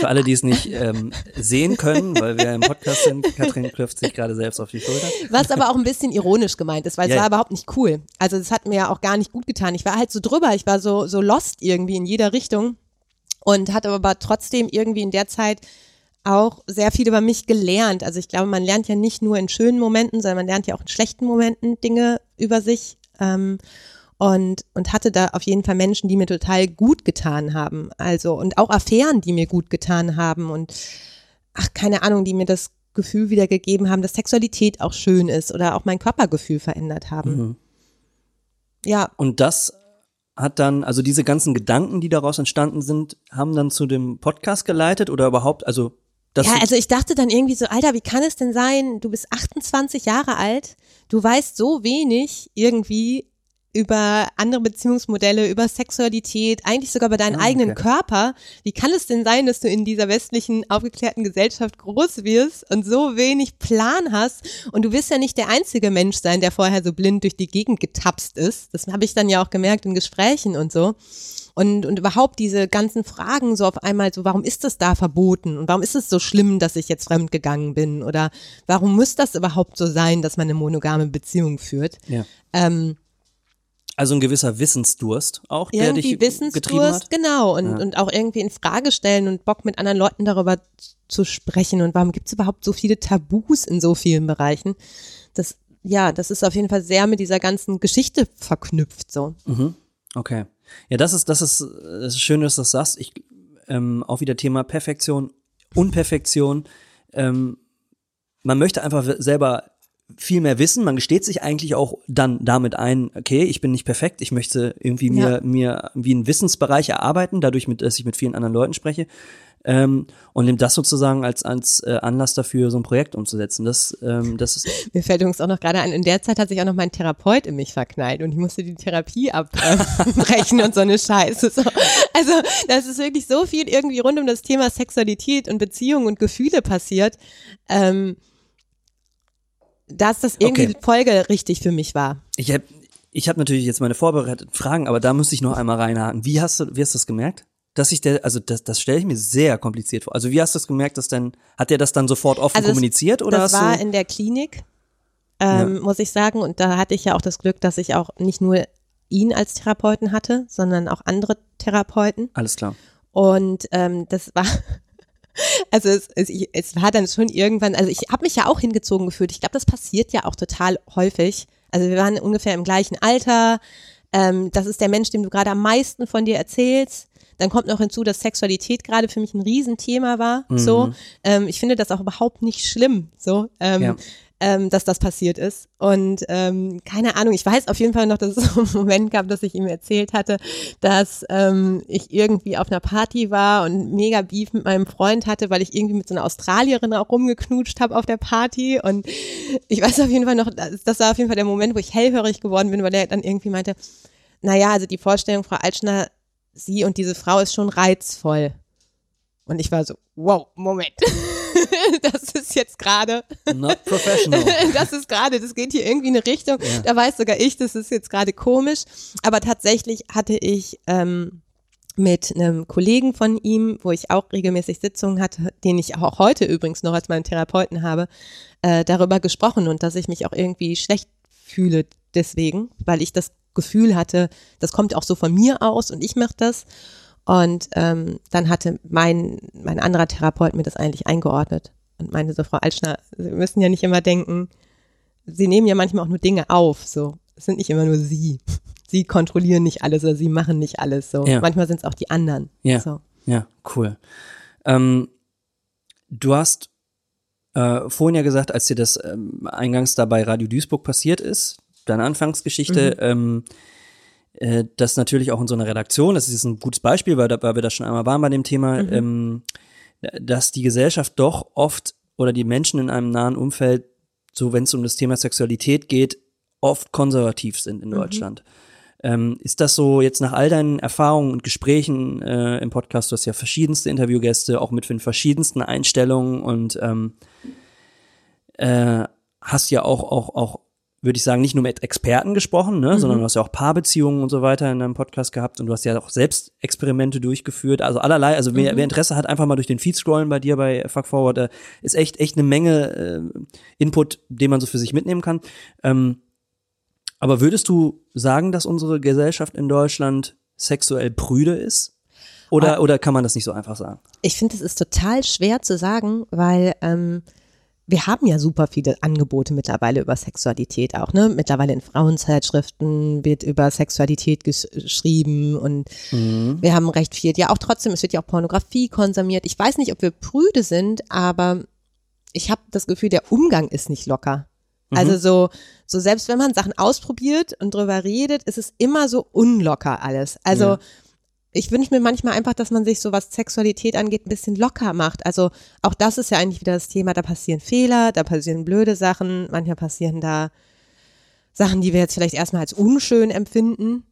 Für alle, die es nicht ähm, sehen können, weil wir im Podcast sind, Katrin klopft sich gerade selbst auf die Schulter. Was aber auch ein bisschen ironisch gemeint ist, weil ja, es war überhaupt nicht cool. Also es hat mir ja auch gar nicht gut getan. Ich war halt so drüber, ich war so, so lost irgendwie in jeder Richtung und hatte aber trotzdem irgendwie in der Zeit auch sehr viel über mich gelernt. Also ich glaube, man lernt ja nicht nur in schönen Momenten, sondern man lernt ja auch in schlechten Momenten Dinge über sich. Ähm, und, und hatte da auf jeden Fall Menschen, die mir total gut getan haben. Also, und auch Affären, die mir gut getan haben und, ach, keine Ahnung, die mir das Gefühl wiedergegeben haben, dass Sexualität auch schön ist oder auch mein Körpergefühl verändert haben. Mhm. Ja. Und das hat dann, also diese ganzen Gedanken, die daraus entstanden sind, haben dann zu dem Podcast geleitet oder überhaupt, also das ja, also ich dachte dann irgendwie so, Alter, wie kann es denn sein? Du bist 28 Jahre alt, du weißt so wenig irgendwie über andere Beziehungsmodelle, über Sexualität, eigentlich sogar über deinen ah, eigenen okay. Körper. Wie kann es denn sein, dass du in dieser westlichen aufgeklärten Gesellschaft groß wirst und so wenig Plan hast? Und du wirst ja nicht der einzige Mensch sein, der vorher so blind durch die Gegend getapst ist. Das habe ich dann ja auch gemerkt in Gesprächen und so. Und, und überhaupt diese ganzen Fragen so auf einmal so, warum ist das da verboten? Und warum ist es so schlimm, dass ich jetzt fremd gegangen bin? Oder warum muss das überhaupt so sein, dass man eine monogame Beziehung führt? Ja. Ähm, also ein gewisser Wissensdurst auch, der irgendwie dich Wissensdurst, getrieben hat? genau. Und, ja. und auch irgendwie in Frage stellen und Bock mit anderen Leuten darüber zu sprechen. Und warum gibt es überhaupt so viele Tabus in so vielen Bereichen? Das, ja, das ist auf jeden Fall sehr mit dieser ganzen Geschichte verknüpft, so. Mhm. Okay. Ja, das ist, das ist, das ist schön, dass du das sagst. Ich, ähm, auch wieder Thema Perfektion, Unperfektion. Ähm, man möchte einfach selber viel mehr wissen. Man gesteht sich eigentlich auch dann damit ein, okay, ich bin nicht perfekt, ich möchte irgendwie mir, ja. mir wie einen Wissensbereich erarbeiten, dadurch, mit, dass ich mit vielen anderen Leuten spreche. Ähm, und nimmt das sozusagen als, als äh, Anlass dafür, so ein Projekt umzusetzen. Das, ähm, das ist Mir fällt übrigens auch noch gerade ein, in der Zeit hat sich auch noch mein Therapeut in mich verknallt und ich musste die Therapie abbrechen und so eine Scheiße. So. Also das ist wirklich so viel irgendwie rund um das Thema Sexualität und Beziehung und Gefühle passiert. Ähm, dass das irgendwie okay. folgerichtig für mich war. Ich habe ich hab natürlich jetzt meine vorbereiteten Fragen, aber da müsste ich noch einmal reinhaken. Wie hast du, wie hast du das gemerkt? Dass ich der, also das, das stelle ich mir sehr kompliziert vor. Also wie hast du das gemerkt, dass denn, hat der das dann sofort offen also kommuniziert oder das war in der Klinik, ähm, ja. muss ich sagen, und da hatte ich ja auch das Glück, dass ich auch nicht nur ihn als Therapeuten hatte, sondern auch andere Therapeuten. Alles klar. Und ähm, das war, also es, es, es war dann schon irgendwann, also ich habe mich ja auch hingezogen gefühlt. Ich glaube, das passiert ja auch total häufig. Also wir waren ungefähr im gleichen Alter. Ähm, das ist der Mensch, dem du gerade am meisten von dir erzählst. Dann kommt noch hinzu, dass Sexualität gerade für mich ein Riesenthema war. Mhm. So, ähm, ich finde das auch überhaupt nicht schlimm. So, ähm, Ja. Ähm, dass das passiert ist. Und ähm, keine Ahnung, ich weiß auf jeden Fall noch, dass es so einen Moment gab, dass ich ihm erzählt hatte, dass ähm, ich irgendwie auf einer Party war und mega Beef mit meinem Freund hatte, weil ich irgendwie mit so einer Australierin auch rumgeknutscht habe auf der Party. Und ich weiß auf jeden Fall noch, das, war auf jeden Fall der Moment, wo ich hellhörig geworden bin, weil er dann irgendwie meinte, naja, also die Vorstellung, Frau Altschner, sie und diese Frau ist schon reizvoll. Und ich war so, wow, Moment. das ist jetzt gerade Not professional. das ist gerade, das geht hier irgendwie in eine Richtung. Da weiß sogar ich, das ist jetzt gerade komisch. Aber tatsächlich hatte ich ähm, mit einem Kollegen von ihm, wo ich auch regelmäßig Sitzungen hatte, den ich auch heute übrigens noch als meinen Therapeuten habe, äh, darüber gesprochen und dass ich mich auch irgendwie schlecht fühle deswegen, weil ich das Gefühl hatte, das kommt auch so von mir aus und ich mache das. Und ähm, dann hatte mein, mein anderer Therapeut mir das eigentlich eingeordnet und meinte so, Frau Altschner, Sie müssen ja nicht immer denken, Sie nehmen ja manchmal auch nur Dinge auf, so. Es sind nicht immer nur Sie. Sie kontrollieren nicht alles oder Sie machen nicht alles, so. Ja. Manchmal sind es auch die anderen. Ja. So. Ja, cool. Ähm, du hast äh, vorhin ja gesagt, als dir das ähm, eingangs da bei Radio Duisburg passiert ist, deine Anfangsgeschichte, ähm, äh, dass natürlich auch in so einer Redaktion, das ist ein gutes Beispiel, weil, weil wir da schon einmal waren bei dem Thema, ähm, dass die Gesellschaft doch oft oder die Menschen in einem nahen Umfeld, so wenn es um das Thema Sexualität geht, oft konservativ sind in Deutschland. Ähm, ist das so jetzt nach all deinen Erfahrungen und Gesprächen äh, im Podcast, du hast ja verschiedenste Interviewgäste, auch mit den verschiedensten Einstellungen und ähm, äh, hast ja auch, auch, auch, würde ich sagen, nicht nur mit Experten gesprochen, ne, sondern du hast ja auch Paarbeziehungen und so weiter in deinem Podcast gehabt und du hast ja auch selbst Experimente durchgeführt, also allerlei, also wer, wer Interesse hat, einfach mal durch den Feed scrollen bei dir bei Fuck Forward, da ist echt, echt eine Menge äh, Input, den man so für sich mitnehmen kann. Ähm, aber würdest du sagen, dass unsere Gesellschaft in Deutschland sexuell prüde ist? Oder, oder kann man das nicht so einfach sagen? Ich finde, es ist total schwer zu sagen, weil ähm, wir haben ja super viele Angebote mittlerweile über Sexualität auch, ne? Mittlerweile in Frauenzeitschriften wird über Sexualität gesch geschrieben und wir haben recht viel. Ja, auch trotzdem, es wird ja auch Pornografie konsumiert. Ich weiß nicht, ob wir prüde sind, aber ich habe das Gefühl, der Umgang ist nicht locker. Also so, so selbst wenn man Sachen ausprobiert und drüber redet, ist es immer so unlocker alles. Also Ja. Ich wünsche mir manchmal einfach, dass man sich so was Sexualität angeht, ein bisschen locker macht. Also auch das ist ja eigentlich wieder das Thema, da passieren Fehler, da passieren blöde Sachen, manchmal passieren da Sachen, die wir jetzt vielleicht erstmal als unschön empfinden.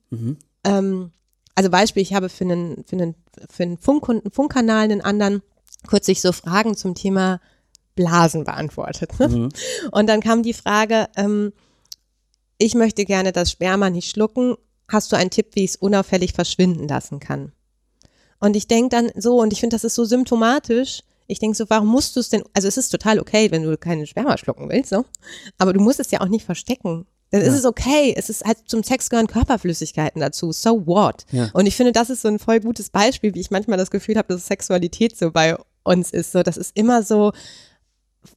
Ähm, also Beispiel, ich habe für einen, für einen, für einen Funk Funkkanal einen anderen kürzlich so Fragen zum Thema Blasen beantwortet. Ne? Und dann kam die Frage, ähm, ich möchte gerne das Sperma nicht schlucken. Hast du einen Tipp, wie ich es unauffällig verschwinden lassen kann? Und ich denke dann so, und ich finde, das ist so symptomatisch. Ich denke so, warum musst du es denn, also es ist total okay, wenn du keinen Sperma schlucken willst, so. Aber du musst es ja auch nicht verstecken. Dann ist es okay. Es ist halt zum Sex gehören Körperflüssigkeiten dazu. So what? Ja. Und ich finde, das ist so ein voll gutes Beispiel, wie ich manchmal das Gefühl habe, dass Sexualität so bei uns ist. So, das ist immer so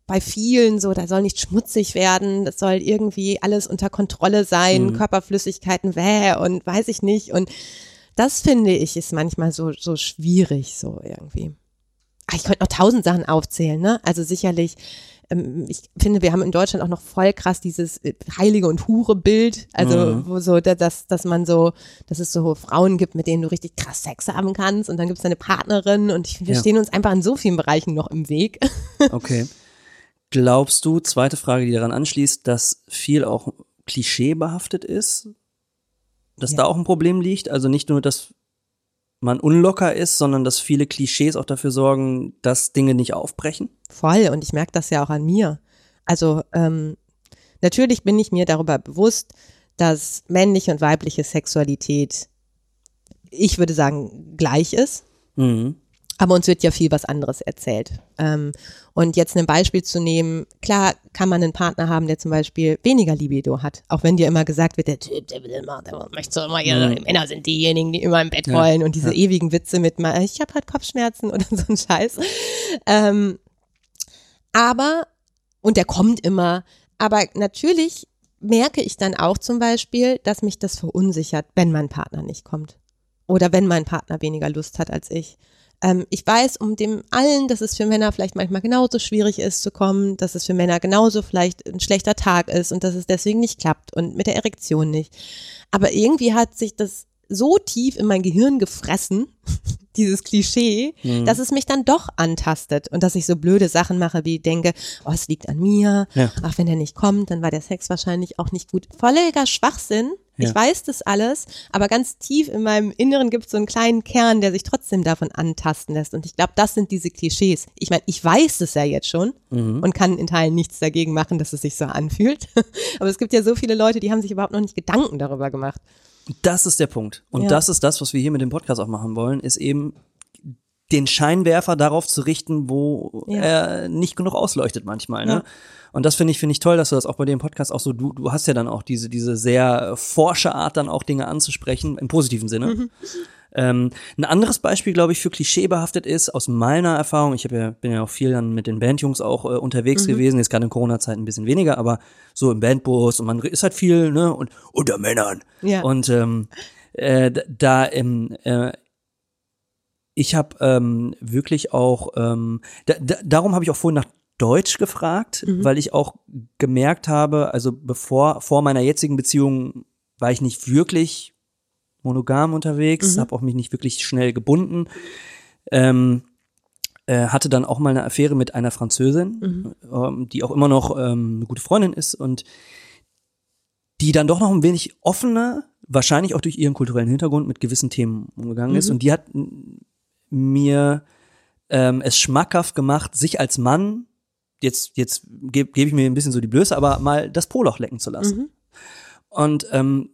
bei vielen so, da soll nicht schmutzig werden, das soll irgendwie alles unter Kontrolle sein, Körperflüssigkeiten, wäh und weiß ich nicht. Und das finde ich ist manchmal so, so schwierig, so irgendwie. Ah, Ich könnte noch tausend Sachen aufzählen, ne? Also sicherlich, ähm, ich finde, wir haben in Deutschland auch noch voll krass dieses äh, Heilige und Hure-Bild. Also, wo so, da- dass, dass man so, dass es so Frauen gibt, mit denen du richtig krass Sex haben kannst und dann gibt es eine Partnerin und ich wir Ja. stehen uns einfach in so vielen Bereichen noch im Weg. Okay. Glaubst du, zweite Frage, die daran anschließt, dass viel auch klischeebehaftet ist? Dass Ja. da auch ein Problem liegt? Also nicht nur, dass man unlocker ist, sondern dass viele Klischees auch dafür sorgen, dass Dinge nicht aufbrechen? Voll. Und ich merke das ja auch an mir. Also ähm, natürlich bin ich mir darüber bewusst, dass männliche und weibliche Sexualität, ich würde sagen, gleich ist. Mhm. Aber uns wird ja viel was anderes erzählt. Ähm, und jetzt ein Beispiel zu nehmen, klar kann man einen Partner haben, der zum Beispiel weniger Libido hat. Auch wenn dir immer gesagt wird, der Typ, der will immer, der möchte immer, ja, die Männer sind diejenigen, die immer im Bett Ja, wollen und diese ja. ewigen Witze mit, mal, ich habe halt Kopfschmerzen oder so ein Scheiß. Ähm, aber, und der kommt immer, aber natürlich merke ich dann auch zum Beispiel, dass mich das verunsichert, wenn mein Partner nicht kommt. Oder wenn mein Partner weniger Lust hat als ich. Ähm, ich weiß um dem allen, dass es für Männer vielleicht manchmal genauso schwierig ist zu kommen, dass es für Männer genauso vielleicht ein schlechter Tag ist und dass es deswegen nicht klappt und mit der Erektion nicht. Aber irgendwie hat sich das so tief in mein Gehirn gefressen, dieses Klischee, Mhm. dass es mich dann doch antastet und dass ich so blöde Sachen mache, wie denke, oh, es liegt an mir, Ja. ach, wenn er nicht kommt, dann war der Sex wahrscheinlich auch nicht gut. Völliger Schwachsinn. Ich Ja. weiß das alles, aber ganz tief in meinem Inneren gibt es so einen kleinen Kern, der sich trotzdem davon antasten lässt. Und ich glaube, das sind diese Klischees. Ich meine, ich weiß es ja jetzt schon Mhm. und kann in Teilen nichts dagegen machen, dass es sich so anfühlt. aber es gibt ja so viele Leute, die haben sich überhaupt noch nicht Gedanken darüber gemacht. Das ist der Punkt. Und Ja. das ist das, was wir hier mit dem Podcast auch machen wollen, ist eben den Scheinwerfer darauf zu richten, wo Ja. er nicht genug ausleuchtet manchmal. Ne? Ja. Und das finde ich, finde ich toll, dass du das auch bei dem Podcast auch so, du, du hast ja dann auch diese, diese sehr forsche Art, dann auch Dinge anzusprechen, im positiven Sinne. Mhm. Ähm, ein anderes Beispiel, glaube ich, für klischeebehaftet ist, aus meiner Erfahrung, ich ja, bin ja auch viel dann mit den Bandjungs auch äh, unterwegs gewesen, jetzt gerade in Corona-Zeiten ein bisschen weniger, aber so im Bandbus und man ist halt viel, ne, und unter Männern. Ja. Und ähm, äh, da ähm, äh, ich habe ähm, wirklich auch ähm, da, da, darum habe ich auch vorhin nach Deutsch gefragt, weil ich auch gemerkt habe, also bevor vor meiner jetzigen Beziehung war ich nicht wirklich monogam unterwegs, habe auch mich nicht wirklich schnell gebunden. Ähm, äh, hatte dann auch mal eine Affäre mit einer Französin, ähm, die auch immer noch ähm, eine gute Freundin ist und die dann doch noch ein wenig offener, wahrscheinlich auch durch ihren kulturellen Hintergrund mit gewissen Themen umgegangen ist. Und die hat mir ähm, es schmackhaft gemacht, sich als Mann, jetzt, jetzt gebe geb ich mir ein bisschen so die Blöße, aber mal das Poloch lecken zu lassen. Und ähm,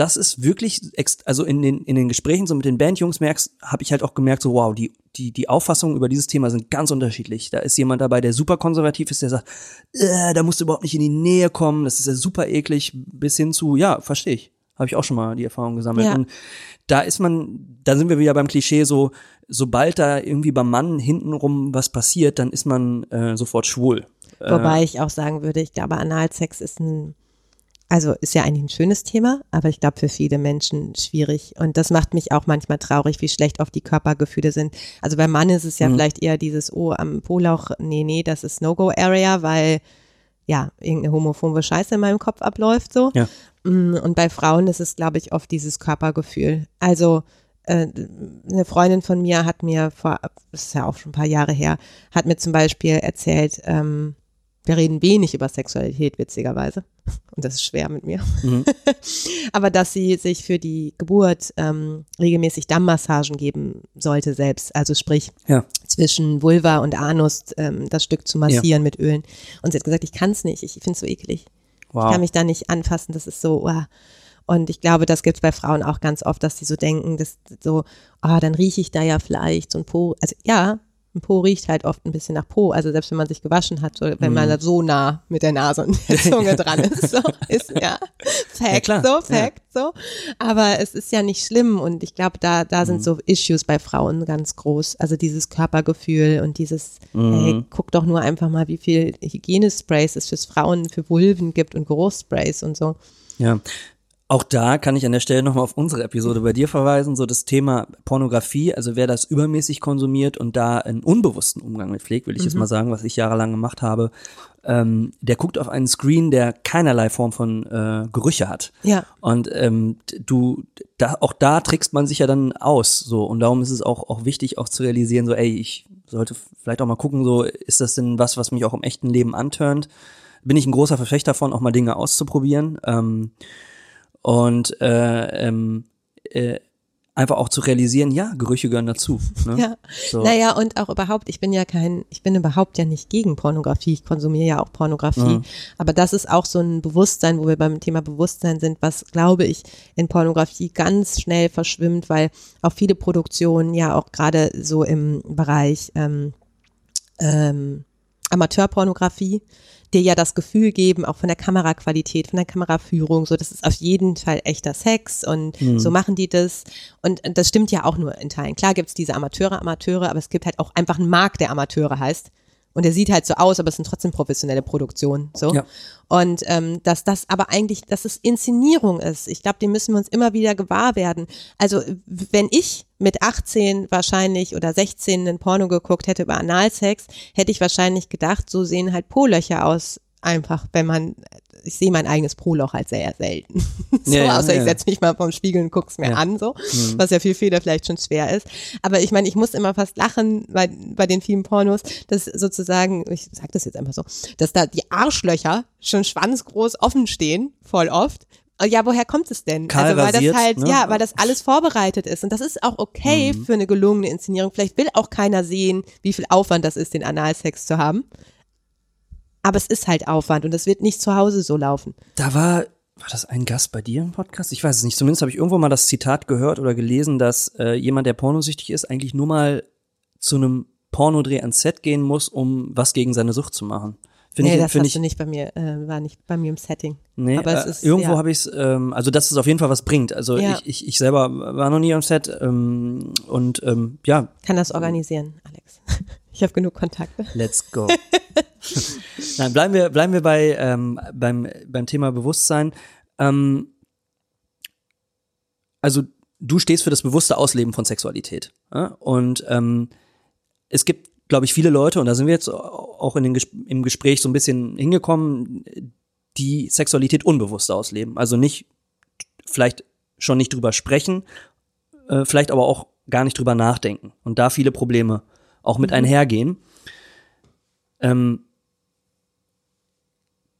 das ist wirklich, also in den, in den Gesprächen so mit den Bandjungs merkst, habe ich halt auch gemerkt, so wow, die, die, die Auffassungen über dieses Thema sind ganz unterschiedlich. Da ist jemand dabei, der super konservativ ist, der sagt, äh, da musst du überhaupt nicht in die Nähe kommen, das ist ja super eklig, bis hin zu, ja, verstehe ich. Habe ich auch schon mal die Erfahrung gesammelt. Ja. Und da ist man, da sind wir wieder beim Klischee so, sobald da irgendwie beim Mann hintenrum was passiert, dann ist man äh, sofort schwul. Wobei ich auch sagen würde, ich glaube, Analsex ist ein, also ist ja eigentlich ein schönes Thema, aber ich glaube für viele Menschen schwierig. Und das macht mich auch manchmal traurig, wie schlecht oft die Körpergefühle sind. Also beim Mann ist es ja vielleicht eher dieses, oh, am Polauch, nee, nee, das ist No-Go-Area, weil ja, irgendeine homophobe Scheiße in meinem Kopf abläuft so. Ja. Mm, Und bei Frauen ist es, glaube ich, oft dieses Körpergefühl. Also äh, eine Freundin von mir hat mir vor, das ist ja auch schon ein paar Jahre her, hat mir zum Beispiel erzählt, ähm, wir reden wenig über Sexualität, witzigerweise. Und das ist schwer mit mir. Mhm. Aber dass sie sich für die Geburt ähm, regelmäßig Dammmassagen geben sollte selbst. Also sprich, Ja. zwischen Vulva und Anus ähm, das Stück zu massieren mit Ölen. Und sie hat gesagt, ich kann es nicht, ich finde es so eklig. Ich Wow. kann mich da nicht anfassen, das ist so, uah. Und ich glaube, das gibt es bei Frauen auch ganz oft, dass sie so denken, dass so, ah, dann rieche ich da ja vielleicht so ein Po. Also ja, ein Po riecht halt oft ein bisschen nach Po. Also selbst wenn man sich gewaschen hat, so, wenn man Mhm. da so nah mit der Nase und der Zunge dran ist. So, ist ja Fact, klar, so, ja. Fact, so. Aber es ist ja nicht schlimm und ich glaube, da, da Mhm. sind so Issues bei Frauen ganz groß. Also dieses Körpergefühl und dieses, Mhm. hey, guck doch nur einfach mal, wie viel Hygienesprays es fürs Frauen, für Vulven gibt und Geruchssprays und so. Ja. Auch da kann ich an der Stelle nochmal auf unsere Episode bei dir verweisen, so das Thema Pornografie, also wer das übermäßig konsumiert und da einen unbewussten Umgang mit pflegt, will ich jetzt mal sagen, was ich jahrelang gemacht habe, ähm, der guckt auf einen Screen, der keinerlei Form von äh, Gerüche hat. Ja. Und ähm, du, da, auch da trickst man sich ja dann aus, so und darum ist es auch auch wichtig, auch zu realisieren, so, ey, ich sollte vielleicht auch mal gucken, so ist das denn was, was mich auch im echten Leben antörnt? Bin ich ein großer Verfechter von, auch mal Dinge auszuprobieren. Ähm, und äh, ähm, äh, einfach auch zu realisieren, ja, Gerüche gehören dazu. Ne? Ja. So. Naja, und auch überhaupt, ich bin ja kein, ich bin überhaupt ja nicht gegen Pornografie, ich konsumiere ja auch Pornografie. Mhm. Aber das ist auch so ein Bewusstsein, wo wir beim Thema Bewusstsein sind, was, glaube ich, in Pornografie ganz schnell verschwimmt, weil auch viele Produktionen ja auch gerade so im Bereich ähm, ähm, Amateurpornografie dir ja das Gefühl geben, auch von der Kameraqualität, von der Kameraführung, so das ist auf jeden Fall echter Sex und so machen die das. Und das stimmt ja auch nur in Teilen. Klar gibt's diese Amateure, Amateure, aber es gibt halt auch einfach einen Markt, der Amateure heißt. Und der sieht halt so aus, aber es sind trotzdem professionelle Produktionen. So. Ja. Und ähm, dass das aber eigentlich, dass es Inszenierung ist. Ich glaube, dem müssen wir uns immer wieder gewahr werden. Also wenn ich mit 18 wahrscheinlich oder 16 ein Porno geguckt hätte über Analsex, hätte ich wahrscheinlich gedacht, so sehen halt Po-Löcher aus. Einfach, wenn man, ich sehe mein eigenes Po-Loch halt sehr selten. so, Ja, ja, außer ja. ich setze mich mal vorm Spiegel und guck's mir Ja. an, so, was ja für viele vielleicht schon schwer ist. Aber ich meine, ich muss immer fast lachen bei, bei den vielen Pornos, dass sozusagen, ich sag das jetzt einfach so, dass da die Arschlöcher schon schwanzgroß offen stehen, voll oft. Oh Ja, woher kommt es denn? Kahl also weil rasiert, das halt, ne? ja, weil das alles vorbereitet ist. Und das ist auch okay Mhm. für eine gelungene Inszenierung. Vielleicht will auch keiner sehen, wie viel Aufwand das ist, den Analsex zu haben. Aber es ist halt Aufwand und es wird nicht zu Hause so laufen. Da war, war das ein Gast bei dir im Podcast? Ich weiß es nicht. Zumindest habe ich irgendwo mal das Zitat gehört oder gelesen, dass äh, jemand, der pornosüchtig ist, eigentlich nur mal zu einem Pornodreh ans Set gehen muss, um was gegen seine Sucht zu machen. Finde nee, ich, das hast ich, du nicht bei mir, äh, war nicht bei mir im Setting. Nee, Aber es äh, ist, irgendwo ja. habe ich es, ähm, also dass es auf jeden Fall was bringt. Also Ja. ich, ich, ich selber war noch nie am Set ähm, und ähm, ja, Kann das organisieren, Alex. Ich habe genug Kontakte. let's go. Nein, bleiben wir, bleiben wir bei, ähm, beim, beim Thema Bewusstsein. Ähm, also du stehst für das bewusste Ausleben von Sexualität. Ja? Und ähm, es gibt, glaube ich, viele Leute, und da sind wir jetzt auch in den, Ges- im Gespräch so ein bisschen hingekommen, die Sexualität unbewusst ausleben. Also nicht, vielleicht schon nicht drüber sprechen, äh, vielleicht aber auch gar nicht drüber nachdenken. Und da viele Probleme auch mit einhergehen. Ähm,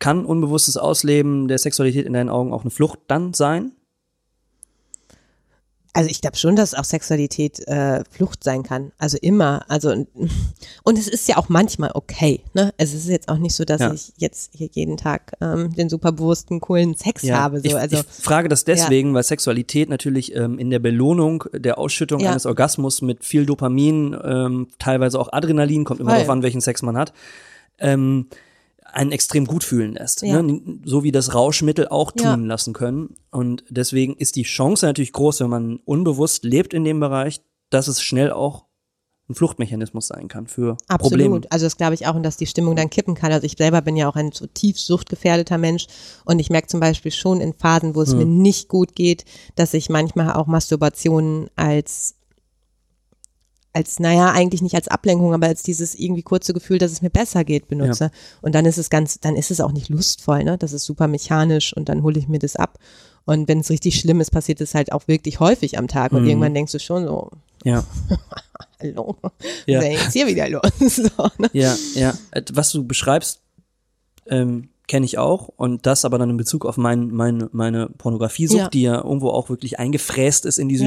kann unbewusstes Ausleben der Sexualität in deinen Augen auch eine Flucht dann sein? Also ich glaube schon, dass auch Sexualität äh, Flucht sein kann. Also immer. Also und und es ist ja auch manchmal okay. Ne? Es ist jetzt auch nicht so, dass Ja. ich jetzt hier jeden Tag ähm, den super bewussten, coolen Sex habe. So. ich, also ich frage das deswegen, weil Sexualität natürlich ähm, in der Belohnung der Ausschüttung Ja. eines Orgasmus mit viel Dopamin, ähm, teilweise auch Adrenalin, kommt immer Voll. darauf an, welchen Sex man hat, ähm, einen extrem gut fühlen lässt. Ja. Ne? So wie das Rauschmittel auch tun Ja. lassen können. Und deswegen ist die Chance natürlich groß, wenn man unbewusst lebt in dem Bereich, dass es schnell auch ein Fluchtmechanismus sein kann für Absolut. Probleme. Also das glaube ich auch und dass die Stimmung dann kippen kann. Also ich selber bin ja auch ein zutiefst suchtgefährdeter Mensch und ich merke zum Beispiel schon in Phasen, wo es mir Hm. nicht gut geht, dass ich manchmal auch Masturbationen als als, naja, eigentlich nicht als Ablenkung, aber als dieses irgendwie kurze Gefühl, dass es mir besser geht, benutze. Und dann ist es ganz, dann ist es auch nicht lustvoll, ne? Das ist super mechanisch und dann hole ich mir das ab. Und wenn es richtig schlimm ist, passiert es halt auch wirklich häufig am Tag. Mhm. Und irgendwann denkst du schon so, Ja, hallo, Ja. was ist denn jetzt hier wieder los? so, ne? ja, ja. Äh, Was du beschreibst, ähm, kenne ich auch und das aber dann in Bezug auf mein, mein, meine Pornografiesucht, Ja. die ja irgendwo auch wirklich eingefräst ist in die Ja.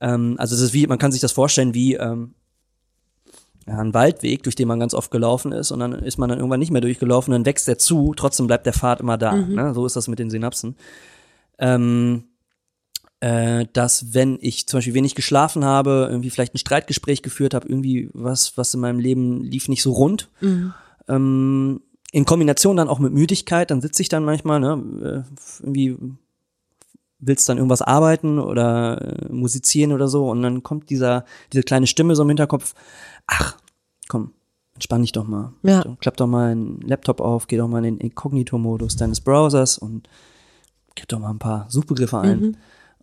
Ähm, also es ist wie, man kann sich das vorstellen wie ähm, ja, ein Waldweg, durch den man ganz oft gelaufen ist und dann ist man dann irgendwann nicht mehr durchgelaufen, dann wächst der zu, trotzdem bleibt der Pfad immer da. Mhm. Ne? So ist das mit den Synapsen. Ähm, äh, dass wenn ich zum Beispiel wenig geschlafen habe, irgendwie vielleicht ein Streitgespräch geführt habe, irgendwie was, was in meinem Leben lief nicht so rund, ähm, in Kombination dann auch mit Müdigkeit, dann sitze ich dann manchmal, ne, äh, irgendwie willst dann irgendwas arbeiten oder äh, musizieren oder so und dann kommt dieser, diese kleine Stimme so im Hinterkopf, ach, komm, entspann dich doch mal. Ja. So, klapp doch mal einen Laptop auf, geh doch mal in den Inkognito-Modus deines Browsers und gib doch mal ein paar Suchbegriffe ein.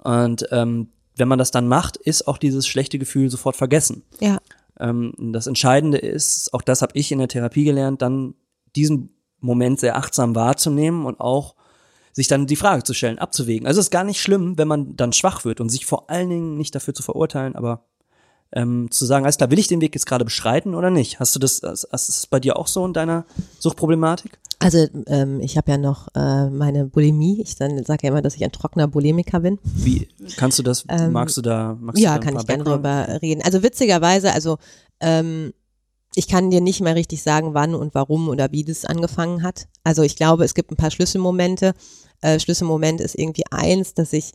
Und ähm, wenn man das dann macht, ist auch dieses schlechte Gefühl sofort vergessen. Ja. Ähm, das Entscheidende ist, auch das habe ich in der Therapie gelernt, dann diesen Moment sehr achtsam wahrzunehmen und auch sich dann die Frage zu stellen, abzuwägen. Also es ist gar nicht schlimm, wenn man dann schwach wird und sich vor allen Dingen nicht dafür zu verurteilen, aber ähm, zu sagen, alles klar, will ich den Weg jetzt gerade beschreiten oder nicht? Hast du das, ist das bei dir auch so in deiner Suchtproblematik? Also ähm, ich habe ja noch äh, meine Bulimie. Ich sage ja immer, dass ich ein trockener Bulimiker bin. Wie kannst du das? Ähm, magst du da? Magst Ja, du da kann ich gerne drüber reden. Also witzigerweise, also ähm, ich kann dir nicht mehr richtig sagen, wann und warum oder wie das angefangen hat. Also ich glaube, es gibt ein paar Schlüsselmomente. Äh, Schlüsselmoment ist irgendwie eins, dass ich,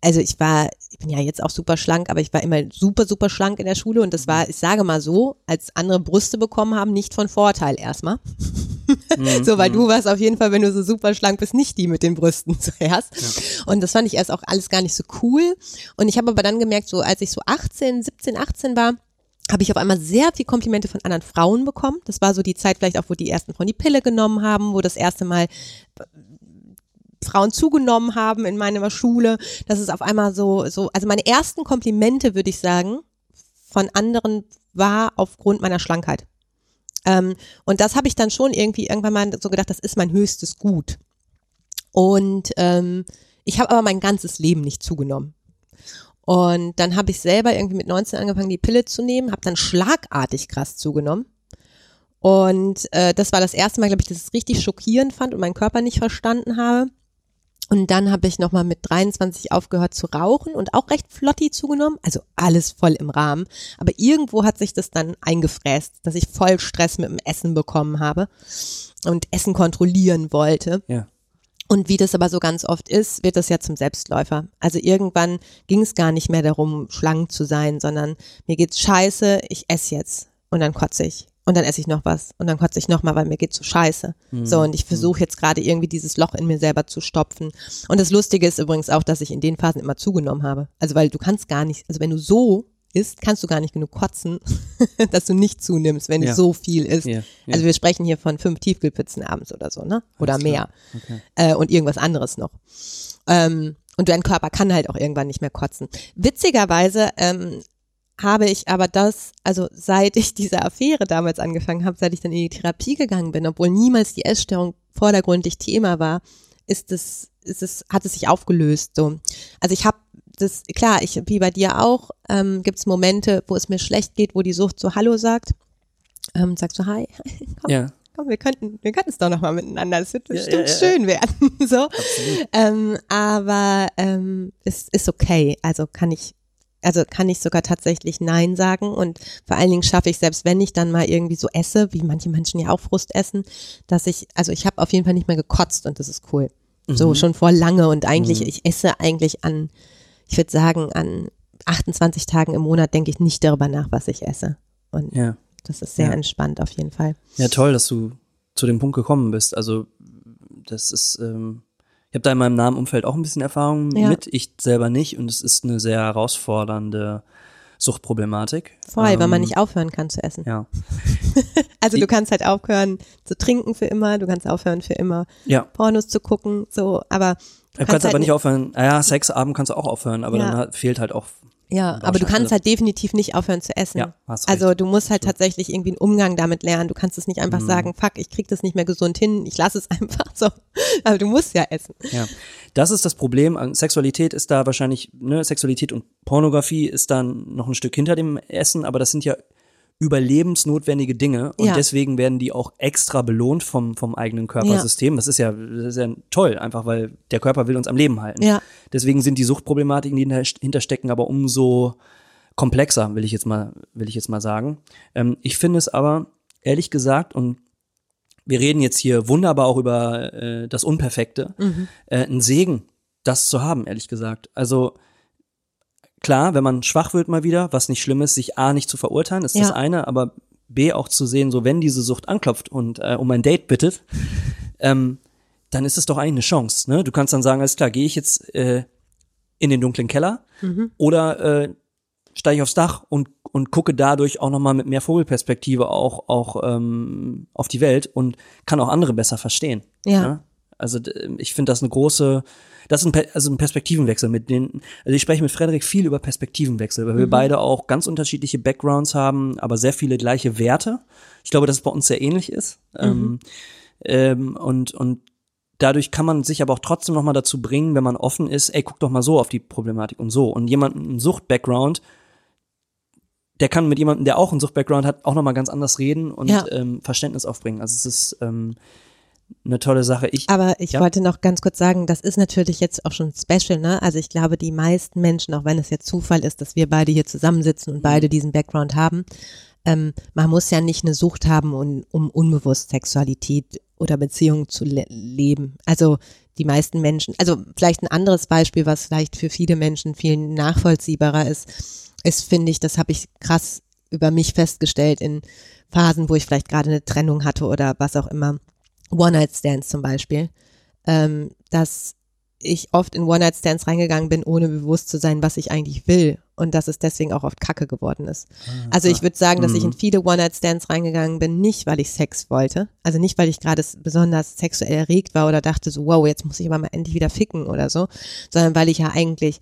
also ich war, ich bin ja jetzt auch super schlank, aber ich war immer super, super schlank in der Schule und das war, ich sage mal so, als andere Brüste bekommen haben, nicht von Vorteil erstmal. Mhm, So, weil du warst auf jeden Fall, wenn du so super schlank bist, nicht die mit den Brüsten zuerst. Und das fand ich erst auch alles gar nicht so cool. Und ich habe aber dann gemerkt, so als ich so 18, 17, 18 war, habe ich auf einmal sehr viel Komplimente von anderen Frauen bekommen. Das war so die Zeit vielleicht auch, wo die ersten Frauen die Pille genommen haben, wo das erste Mal Frauen zugenommen haben in meiner Schule. Das ist auf einmal so, so, also meine ersten Komplimente, würde ich sagen, von anderen war aufgrund meiner Schlankheit. Ähm, und das habe ich dann schon irgendwie irgendwann mal so gedacht, das ist mein höchstes Gut. Und ähm, ich habe aber mein ganzes Leben nicht zugenommen. Und dann habe ich selber irgendwie mit 19 angefangen, die Pille zu nehmen, habe dann schlagartig krass zugenommen. Und äh, das war das erste Mal, glaube ich, dass ich es richtig schockierend fand und meinen Körper nicht verstanden habe. Und dann habe ich nochmal mit 23 aufgehört zu rauchen und auch recht flotti zugenommen. Also alles voll im Rahmen. Aber irgendwo hat sich das dann eingefräst, dass ich voll Stress mit dem Essen bekommen habe und Essen kontrollieren wollte. Ja. Und wie das aber so ganz oft ist, wird das ja zum Selbstläufer. Also irgendwann ging es gar nicht mehr darum, schlank zu sein, sondern mir geht's scheiße, ich esse jetzt und dann kotze ich. Und dann esse ich noch was und dann kotze ich noch mal, weil mir geht's so scheiße. So und ich versuche jetzt gerade irgendwie dieses Loch in mir selber zu stopfen. Und das Lustige ist übrigens auch, dass ich in den Phasen immer zugenommen habe. Also weil du kannst gar nicht, also wenn du so isst, kannst du gar nicht genug kotzen, dass du nicht zunimmst, wenn Ja. du so viel isst. Ja, ja. Also wir sprechen hier von fünf Tiefkühlpizzen abends oder so, ne? Oder Alles mehr. Okay. äh, und irgendwas anderes noch. Ähm, und dein Körper kann halt auch irgendwann nicht mehr kotzen. Witzigerweise ähm, habe ich aber das, also seit ich diese Affäre damals angefangen habe, seit ich dann in die Therapie gegangen bin, obwohl niemals die Essstörung vordergründig Thema war, ist es, ist es, hat es sich aufgelöst. So. Also ich habe das, klar, ich, wie bei dir auch, ähm, gibt es Momente, wo es mir schlecht geht, wo die Sucht so Hallo sagt. Ähm, sagt so, hi, komm, Ja, komm, wir könnten, wir könnten es doch nochmal miteinander, es wird Ja, bestimmt ja, ja. schön werden. so. absolut. Ähm, aber ähm, es ist okay. Also kann ich, also kann ich sogar tatsächlich Nein sagen und vor allen Dingen schaffe ich, selbst wenn ich dann mal irgendwie so esse, wie manche Menschen ja auch Frust essen, dass ich, also ich habe auf jeden Fall nicht mehr gekotzt und das ist cool. So schon vor lange und eigentlich, Mhm. ich esse eigentlich an, ich würde sagen, an 28 Tagen im Monat denke ich nicht darüber nach, was ich esse. Und Ja. das ist sehr Ja. entspannt auf jeden Fall. Ja, toll, dass du zu dem Punkt gekommen bist. Also das ist, ähm, habe da in meinem nahen Umfeld auch ein bisschen Erfahrung Ja. mit, ich selber nicht und es ist eine sehr herausfordernde Suchtproblematik. Voll, weil man Ähm, nicht aufhören kann zu essen. Ja, Also Die- du kannst halt aufhören zu trinken für immer, du kannst aufhören für immer ja. Pornos zu gucken, so, aber Du kannst, halt aber nicht aufhören. Ah ja, Sexabend kannst du auch aufhören, aber Ja. dann fehlt halt auch. Ja, aber du kannst halt definitiv nicht aufhören zu essen. Ja, hast also recht. du musst halt tatsächlich irgendwie einen Umgang damit lernen. Du kannst es nicht Mhm. einfach sagen, fuck, ich krieg das nicht mehr gesund hin, ich lasse es einfach so. Aber du musst ja essen. Ja, das ist das Problem. An Sexualität ist da wahrscheinlich, ne, Sexualität und Pornografie ist dann noch ein Stück hinter dem Essen, aber das sind ja überlebensnotwendige Dinge und Ja. deswegen werden die auch extra belohnt vom, vom eigenen Körpersystem. Das ist ja, das ist ja toll, einfach weil der Körper will uns am Leben halten. Ja. Deswegen sind die Suchtproblematiken, die dahinter- hinterstecken, aber umso komplexer, will ich jetzt mal, will ich jetzt mal sagen. Ähm, ich finde es aber, ehrlich gesagt, und wir reden jetzt hier wunderbar auch über äh, das Unperfekte, äh, ein Segen, das zu haben, ehrlich gesagt. Also klar, wenn man schwach wird mal wieder, was nicht schlimm ist, sich A nicht zu verurteilen, ist das Ja. eine, aber B auch zu sehen, so wenn diese Sucht anklopft und äh, um ein Date bittet, ähm, dann ist es doch eigentlich eine Chance. Ne? Du kannst dann sagen, alles klar, gehe ich jetzt äh, in den dunklen Keller oder äh, steige ich aufs Dach und, und gucke dadurch auch nochmal mit mehr Vogelperspektive auch, auch ähm, auf die Welt und kann auch andere besser verstehen. Ja. Ne? Also ich finde das eine große, das ist ein, also ein Perspektivenwechsel mit den, also ich spreche mit Frederik viel über Perspektivenwechsel, weil wir beide auch ganz unterschiedliche Backgrounds haben, aber sehr viele gleiche Werte. Ich glaube, dass es bei uns sehr ähnlich ist. Ähm, ähm, und, und dadurch kann man sich aber auch trotzdem nochmal dazu bringen, wenn man offen ist, ey, guck doch mal so auf die Problematik und so. Und jemand mit einem Sucht-Background, der kann mit jemandem, der auch einen Sucht-Background hat, auch nochmal ganz anders reden und Ja. ähm, Verständnis aufbringen. Also es ist ähm, eine tolle Sache. Ich, Aber ich ja? wollte noch ganz kurz sagen, das ist natürlich jetzt auch schon special, ne? Also ich glaube, die meisten Menschen, auch wenn es jetzt Zufall ist, dass wir beide hier zusammensitzen und beide diesen Background haben, ähm, man muss ja nicht eine Sucht haben, um, um unbewusst Sexualität oder Beziehungen zu le leben. Also die meisten Menschen, also vielleicht ein anderes Beispiel, was vielleicht für viele Menschen viel nachvollziehbarer ist, ist, finde ich, das habe ich krass über mich festgestellt in Phasen, wo ich vielleicht gerade eine Trennung hatte oder was auch immer. One-Night-Stands zum Beispiel, ähm, dass ich oft in One-Night-Stands reingegangen bin, ohne bewusst zu sein, was ich eigentlich will und dass es deswegen auch oft Kacke geworden ist. also ich würde sagen, dass ich in viele One-Night-Stands reingegangen bin, nicht weil ich Sex wollte, also nicht weil ich gerade besonders sexuell erregt war oder dachte so, wow, jetzt muss ich aber mal endlich wieder ficken oder so, sondern weil ich ja eigentlich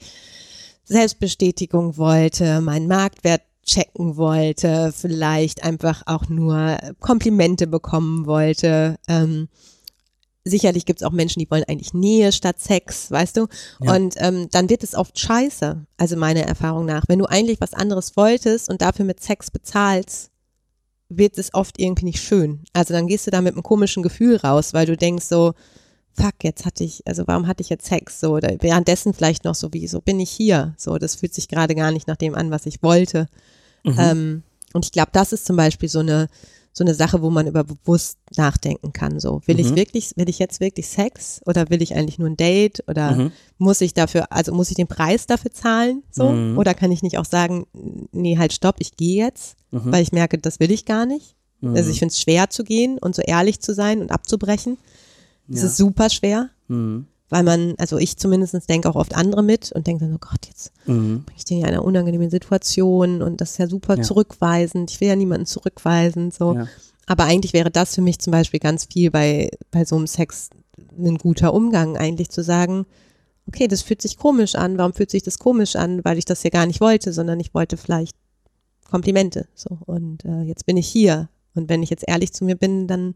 Selbstbestätigung wollte, meinen Marktwert checken wollte, vielleicht einfach auch nur Komplimente bekommen wollte. Ähm, sicherlich gibt es auch Menschen, die wollen eigentlich Nähe statt Sex, weißt du? Ja. Und ähm, dann wird es oft scheiße, also meiner Erfahrung nach. Wenn du eigentlich was anderes wolltest und dafür mit Sex bezahlst, wird es oft irgendwie nicht schön. Also dann gehst du da mit einem komischen Gefühl raus, weil du denkst so, fuck, jetzt hatte ich, also warum hatte ich jetzt Sex? So, oder währenddessen vielleicht noch so, wie, so bin ich hier? So, das fühlt sich gerade gar nicht nach dem an, was ich wollte. Ähm, und ich glaube, das ist zum Beispiel so eine, so eine Sache, wo man über bewusst nachdenken kann. So, will ich wirklich, will ich jetzt wirklich Sex oder will ich eigentlich nur ein Date oder muss ich dafür, also muss ich den Preis dafür zahlen? So, oder kann ich nicht auch sagen, nee, halt stopp, ich gehe jetzt, weil ich merke, das will ich gar nicht. Also ich finde es schwer zu gehen und so ehrlich zu sein und abzubrechen. Das Ja. ist super schwer, Mhm. weil man, also ich zumindest denke auch oft andere mit und denke dann, oh Gott, jetzt Mhm. bringe ich den in einer unangenehmen Situation und das ist ja super Ja. zurückweisend. Ich will ja niemanden zurückweisen, so. Ja. Aber eigentlich wäre das für mich zum Beispiel ganz viel bei, bei so einem Sex ein guter Umgang, eigentlich zu sagen, okay, das fühlt sich komisch an. Warum fühlt sich das komisch an? Weil ich das ja gar nicht wollte, sondern ich wollte vielleicht Komplimente. So. Und äh, jetzt bin ich hier. Und wenn ich jetzt ehrlich zu mir bin, dann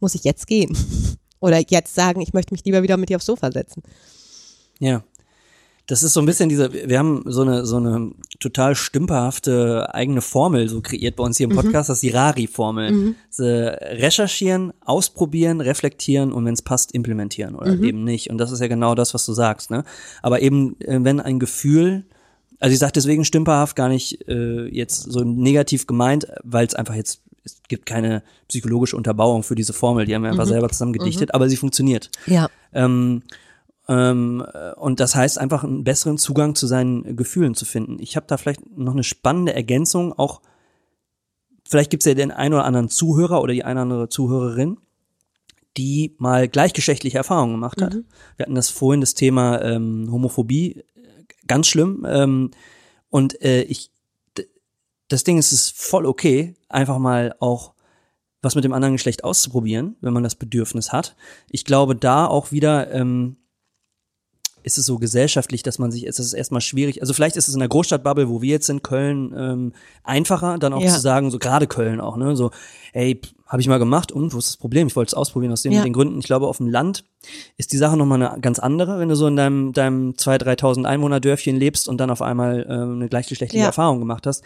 muss ich jetzt gehen. Oder jetzt sagen, ich möchte mich lieber wieder mit dir aufs Sofa setzen. Ja. Das ist so ein bisschen diese, wir haben so eine, so eine total stümperhafte eigene Formel so kreiert bei uns hier im Podcast, das ist die Rari-Formel. Also recherchieren, ausprobieren, reflektieren und wenn es passt, implementieren oder eben nicht. Und das ist ja genau das, was du sagst, ne? Aber eben, äh, wenn ein Gefühl, also ich sage deswegen stümperhaft gar nicht äh, jetzt so negativ gemeint, weil es einfach jetzt, es gibt keine psychologische Unterbauung für diese Formel, die haben wir einfach selber zusammen gedichtet, aber sie funktioniert. Ja. Ähm, ähm, äh, und das heißt einfach einen besseren Zugang zu seinen Gefühlen zu finden. Ich habe da vielleicht noch eine spannende Ergänzung, auch vielleicht gibt es ja den einen oder anderen Zuhörer oder die eine oder andere Zuhörerin, die mal gleichgeschlechtliche Erfahrungen gemacht hat. Wir hatten das vorhin, das Thema ähm, Homophobie, äh, ganz schlimm. Ähm, und äh, ich, das Ding ist, es ist voll okay, einfach mal auch was mit dem anderen Geschlecht auszuprobieren, wenn man das Bedürfnis hat. Ich glaube, da auch wieder ähm, ist es so gesellschaftlich, dass man sich, es ist erstmal schwierig, also vielleicht ist es in der Großstadtbubble, wo wir jetzt in Köln, ähm, einfacher, dann auch Ja. zu sagen, so gerade Köln auch, ne, so, ey, habe ich mal gemacht und wo ist das Problem? Ich wollte es ausprobieren aus den, Ja. den Gründen. Ich glaube, auf dem Land ist die Sache nochmal eine ganz andere, wenn du so in deinem, deinem 2.000, 3.000 Einwohner-Dörfchen lebst und dann auf einmal äh, eine gleichgeschlechtliche Ja. Erfahrung gemacht hast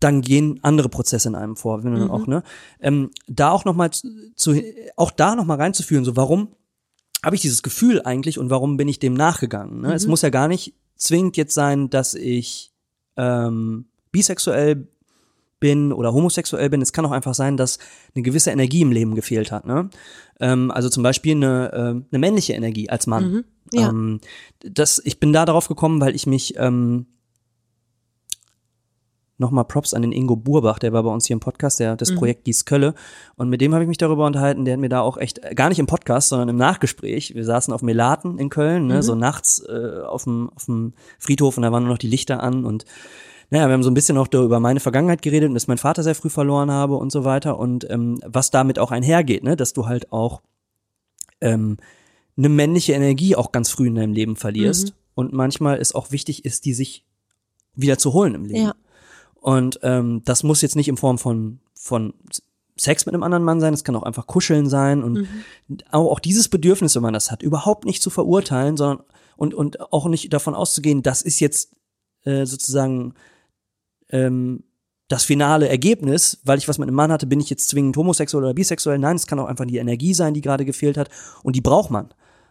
dann gehen andere Prozesse in einem vor, wenn du dann auch, ne? Ähm, da auch nochmal zu, zu, auch da nochmal reinzuführen, so warum habe ich dieses Gefühl eigentlich und warum bin ich dem nachgegangen? Ne? Es muss ja gar nicht zwingend jetzt sein, dass ich ähm, bisexuell bin oder homosexuell bin. Es kann auch einfach sein, dass eine gewisse Energie im Leben gefehlt hat. Ne? Ähm, also zum Beispiel eine, äh, eine männliche Energie als Mann. ja. Ähm, das, ich bin da darauf gekommen, weil ich mich ähm, nochmal Props an den Ingo Burbach, der war bei uns hier im Podcast, der das Projekt Gieß Kölle. Und mit dem habe ich mich darüber unterhalten, der hat mir da auch echt, gar nicht im Podcast, sondern im Nachgespräch, wir saßen auf Melaten in Köln, ne, so nachts äh, auf dem Friedhof und da waren nur noch die Lichter an und naja, wir haben so ein bisschen auch über meine Vergangenheit geredet und dass mein Vater sehr früh verloren habe und so weiter und ähm, was damit auch einhergeht, ne, dass du halt auch ähm, eine männliche Energie auch ganz früh in deinem Leben verlierst und manchmal ist auch wichtig ist, die sich wieder zu holen im Leben. Ja. Und ähm, das muss jetzt nicht in Form von, von Sex mit einem anderen Mann sein, es kann auch einfach Kuscheln sein und auch, auch dieses Bedürfnis, wenn man das hat, überhaupt nicht zu verurteilen, sondern und, und auch nicht davon auszugehen, das ist jetzt äh, sozusagen ähm, das finale Ergebnis, weil ich was mit einem Mann hatte, bin ich jetzt zwingend homosexuell oder bisexuell. Nein, es kann auch einfach die Energie sein, die gerade gefehlt hat. Und die braucht man.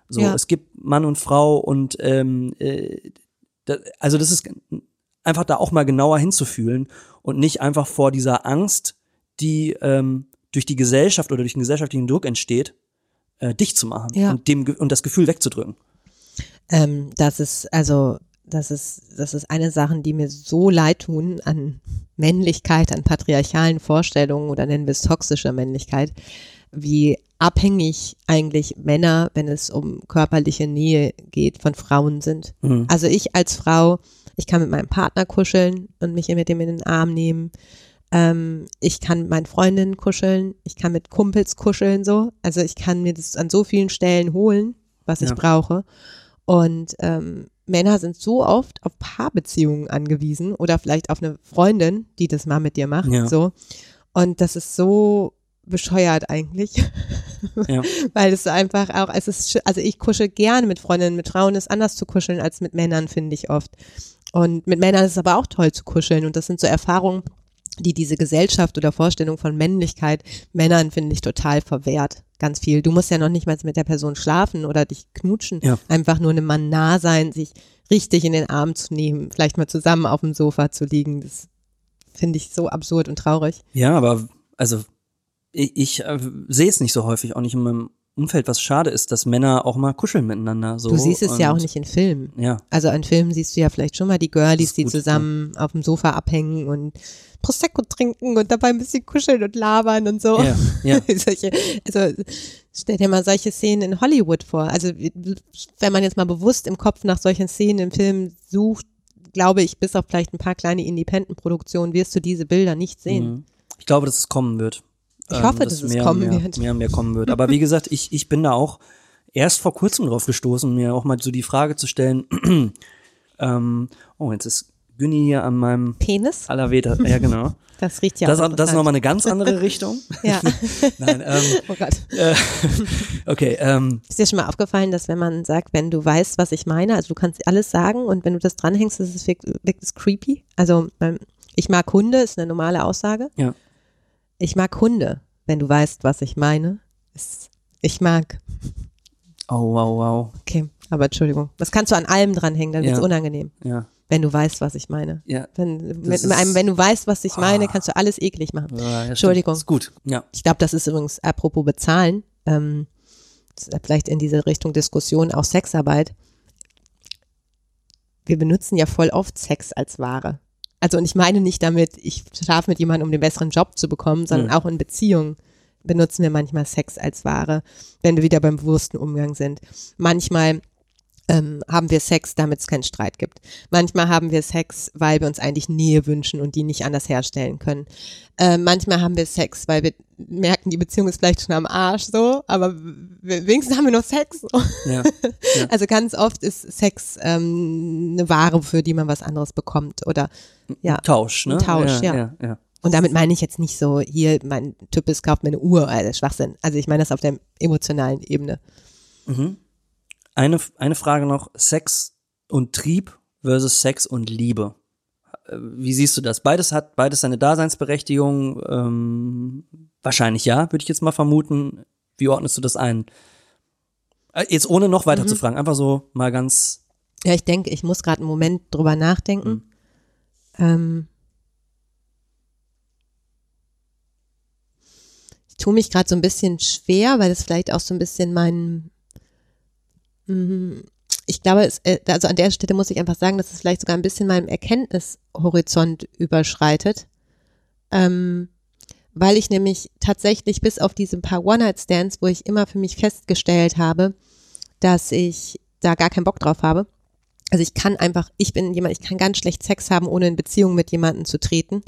So, Ja. es gibt Mann und Frau und ähm, äh, da, also das ist einfach da auch mal genauer hinzufühlen und nicht einfach vor dieser Angst, die ähm, durch die Gesellschaft oder durch den gesellschaftlichen Druck entsteht, äh, dicht zu machen Ja. und dem und das Gefühl wegzudrücken. Ähm, das ist, also, das ist, das ist eine Sache, die mir so leid tun an Männlichkeit, an patriarchalen Vorstellungen oder nennen wir es toxische Männlichkeit, wie abhängig eigentlich Männer, wenn es um körperliche Nähe geht, von Frauen sind. Mhm. Also ich als Frau, ich kann mit meinem Partner kuscheln und mich mit dem in den Arm nehmen. Ähm, ich kann mit meinen Freundinnen kuscheln, ich kann mit Kumpels kuscheln so. Also ich kann mir das an so vielen Stellen holen, was ich Ja. brauche. Und ähm, Männer sind so oft auf Paarbeziehungen angewiesen oder vielleicht auf eine Freundin, die das mal mit dir macht. Ja. So. Und das ist so bescheuert eigentlich. Ja. Weil es einfach auch, es ist, also ich kuschel gerne mit Freundinnen, mit Frauen ist anders zu kuscheln als mit Männern, finde ich oft. Und mit Männern ist es aber auch toll zu kuscheln. Und das sind so Erfahrungen, die diese Gesellschaft oder Vorstellung von Männlichkeit Männern, finde ich, total verwehrt. Ganz viel. Du musst ja noch nicht mal mit der Person schlafen oder dich knutschen. Ja. Einfach nur einem Mann nah sein, sich richtig in den Arm zu nehmen, vielleicht mal zusammen auf dem Sofa zu liegen. Das finde ich so absurd und traurig. Ja, aber also ich, ich äh, sehe es nicht so häufig, auch nicht in meinem Umfeld, was schade ist, dass Männer auch mal kuscheln miteinander. So, Du siehst es ja auch und- nicht in Filmen. Ja, Also an Filmen siehst du ja vielleicht schon mal die Girlies, die zusammen auf dem Sofa abhängen und Prosecco trinken und dabei ein bisschen kuscheln und labern und so. ja, ja. solche, also stell dir mal solche Szenen in Hollywood vor. Also wenn man jetzt mal bewusst im Kopf nach solchen Szenen im Film sucht, glaube ich, bis auf vielleicht ein paar kleine Independent-Produktionen wirst du diese Bilder nicht sehen. Mhm. Ich glaube, dass es kommen wird. Ich hoffe, dass es kommen mehr, wird. Mehr und mehr kommen wird. Aber wie gesagt, ich, ich bin da auch erst vor kurzem drauf gestoßen, mir auch mal so die Frage zu stellen, ähm, oh, jetzt ist Günni hier an meinem Penis, Allerweter. Ja, genau. das riecht ja Das, auch das ist nochmal eine ganz andere Richtung. Ja, Nein, ähm, oh Gott. äh, okay, ähm, Ist dir schon mal aufgefallen, dass wenn man sagt, wenn du weißt, was ich meine, also du kannst alles sagen und wenn du das dranhängst, ist es wirkt, wirkt es creepy. Also ähm, ich mag Hunde, ist eine normale Aussage. Ja. Ich mag Hunde, wenn du weißt, was ich meine. Ich mag. oh, wow, wow, Okay, aber Entschuldigung. Das kannst du an allem dranhängen, dann Ja. unangenehm, ja, wenn du weißt, was ich meine. ja. Wenn, mit, ist- einem, wenn du weißt, was ich meine, Ah. kannst du alles eklig machen. Ja, ja. Entschuldigung. Ist gut, ja. Ich glaube, das ist übrigens apropos bezahlen, ähm, vielleicht in diese Richtung Diskussion auch Sexarbeit. Wir benutzen ja voll oft Sex als Ware. Also und ich meine nicht damit, ich schlafe mit jemandem, um den besseren Job zu bekommen, sondern Mhm. auch in Beziehungen benutzen wir manchmal Sex als Ware, wenn wir wieder beim bewussten Umgang sind. Manchmal ähm, haben wir Sex, damit es keinen Streit gibt. Manchmal haben wir Sex, weil wir uns eigentlich Nähe wünschen und die nicht anders herstellen können. Äh, manchmal haben wir Sex, weil wir merken, die Beziehung ist vielleicht schon am Arsch so, aber wenigstens haben wir noch Sex. So. ja. Also ganz oft ist Sex ähm, eine Ware, für die man was anderes bekommt oder ja. Tausch, ne? Ein Tausch, ja. ja, ja. Und damit meine ich jetzt nicht so, hier, mein Typ ist, kauft mir eine Uhr, also Schwachsinn. Also ich meine das auf der emotionalen Ebene. Mhm. Eine, eine Frage noch, Sex und Trieb versus Sex und Liebe. Äh, Wie siehst du das? Beides hat beides seine Daseinsberechtigung. Ähm, wahrscheinlich ja, würde ich jetzt mal vermuten. Wie ordnest du das ein? Äh, Jetzt ohne noch weiter Mhm. zu fragen, einfach so mal ganz. Ja, ich denke, ich muss gerade einen Moment drüber nachdenken. Ähm, ich tue mich gerade so ein bisschen schwer, weil das vielleicht auch so ein bisschen mein, Mhm. Ich glaube, es, äh, also an der Stelle muss ich einfach sagen, dass es vielleicht sogar ein bisschen meinem Erkenntnishorizont überschreitet. Ähm, weil ich nämlich tatsächlich bis auf diese paar One-Night-Stands, wo ich immer für mich festgestellt habe, dass ich da gar keinen Bock drauf habe. Also ich kann einfach, ich bin jemand, ich kann ganz schlecht Sex haben, ohne in Beziehung mit jemandem zu treten.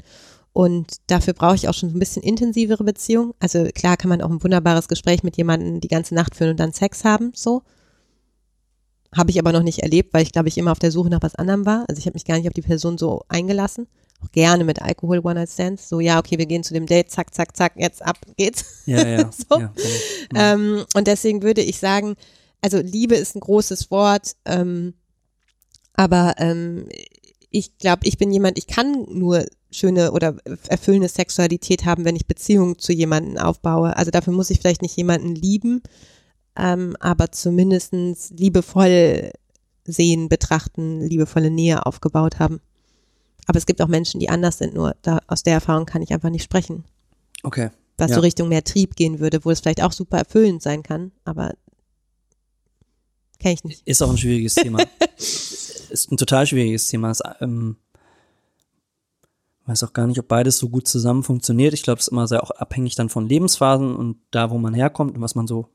Und dafür brauche ich auch schon ein bisschen intensivere Beziehung. Also klar kann man auch ein wunderbares Gespräch mit jemandem die ganze Nacht führen und dann Sex haben, so. Habe ich aber noch nicht erlebt, weil ich glaube, ich immer auf der Suche nach was anderem war. Also ich habe mich gar nicht auf die Person so eingelassen. Auch gerne mit Alkohol One-Night-Stands. So, ja, okay, wir gehen zu dem Date, zack, zack, zack, jetzt ab geht's. Ja, ja. So. ja. Ähm, und deswegen würde ich sagen, also Liebe ist ein großes Wort, ähm, aber ähm, ich glaube, ich bin jemand, ich kann nur schöne oder erfüllende Sexualität haben, wenn ich Beziehungen zu jemandem aufbaue. Also dafür muss ich vielleicht nicht jemanden lieben, ähm, aber zumindestens liebevoll sehen, betrachten, liebevolle Nähe aufgebaut haben. Aber es gibt auch Menschen, die anders sind, nur da, aus der Erfahrung kann ich einfach nicht sprechen. Okay. Was Ja. so Richtung mehr Trieb gehen würde, wo es vielleicht auch super erfüllend sein kann, aber kenne ich nicht. Ist auch ein schwieriges Thema. ist ein total schwieriges Thema. Es, ähm, weiß auch gar nicht, ob beides so gut zusammen funktioniert. Ich glaube, es ist immer sehr auch abhängig dann von Lebensphasen und da, wo man herkommt und was man so,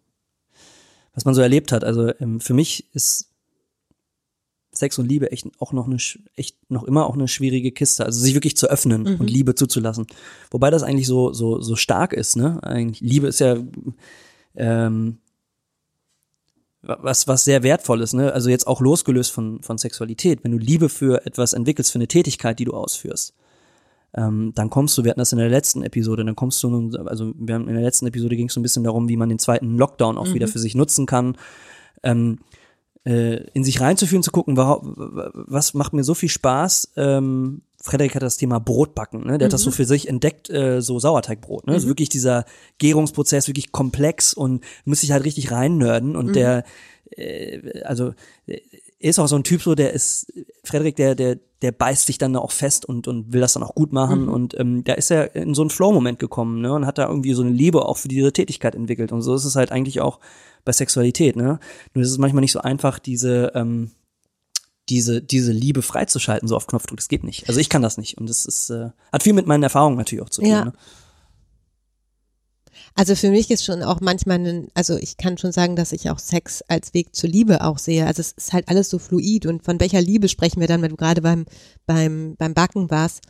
was man so erlebt hat. Also ähm, für mich ist Sex und Liebe echt auch noch eine, echt noch immer auch eine schwierige Kiste. Also sich wirklich zu öffnen und Liebe zuzulassen. Wobei das eigentlich so, so, so stark ist, ne? Eigentlich, Liebe ist ja, ähm, was, was sehr wertvoll ist, ne? Also jetzt auch losgelöst von, von Sexualität. Wenn du Liebe für etwas entwickelst, für eine Tätigkeit, die du ausführst, ähm, dann kommst du, wir hatten das in der letzten Episode, dann kommst du, nun- also wir haben in der letzten Episode ging es so ein bisschen darum, wie man den zweiten Lockdown auch wieder für sich nutzen kann, ähm, äh, in sich reinzuführen, zu gucken, was macht mir so viel Spaß, ähm, Frederik hat das Thema Brotbacken, ne? Der hat das so für sich entdeckt, äh, so Sauerteigbrot, ne? Also wirklich dieser Gärungsprozess, wirklich komplex und muss sich halt richtig reinnörden und der, äh, also äh, ist auch so ein Typ so, der ist, Frederik, der, der, der beißt sich dann auch fest und, und will das dann auch gut machen und ähm, da ist er in so einen Flow-Moment gekommen, ne? Und hat da irgendwie so eine Liebe auch für diese Tätigkeit entwickelt und so ist es halt eigentlich auch bei Sexualität, ne? Nur ist es manchmal nicht so einfach, diese, ähm, diese, diese Liebe freizuschalten, so auf Knopfdruck. Das geht nicht. Also ich kann das nicht. Und das ist, äh, hat viel mit meinen Erfahrungen natürlich auch zu tun. Ja. Ne? Also für mich ist schon auch manchmal, ein, also ich kann schon sagen, dass ich auch Sex als Weg zur Liebe auch sehe. Also es ist halt alles so fluid und von welcher Liebe sprechen wir dann, wenn du gerade beim, beim, beim Backen warst.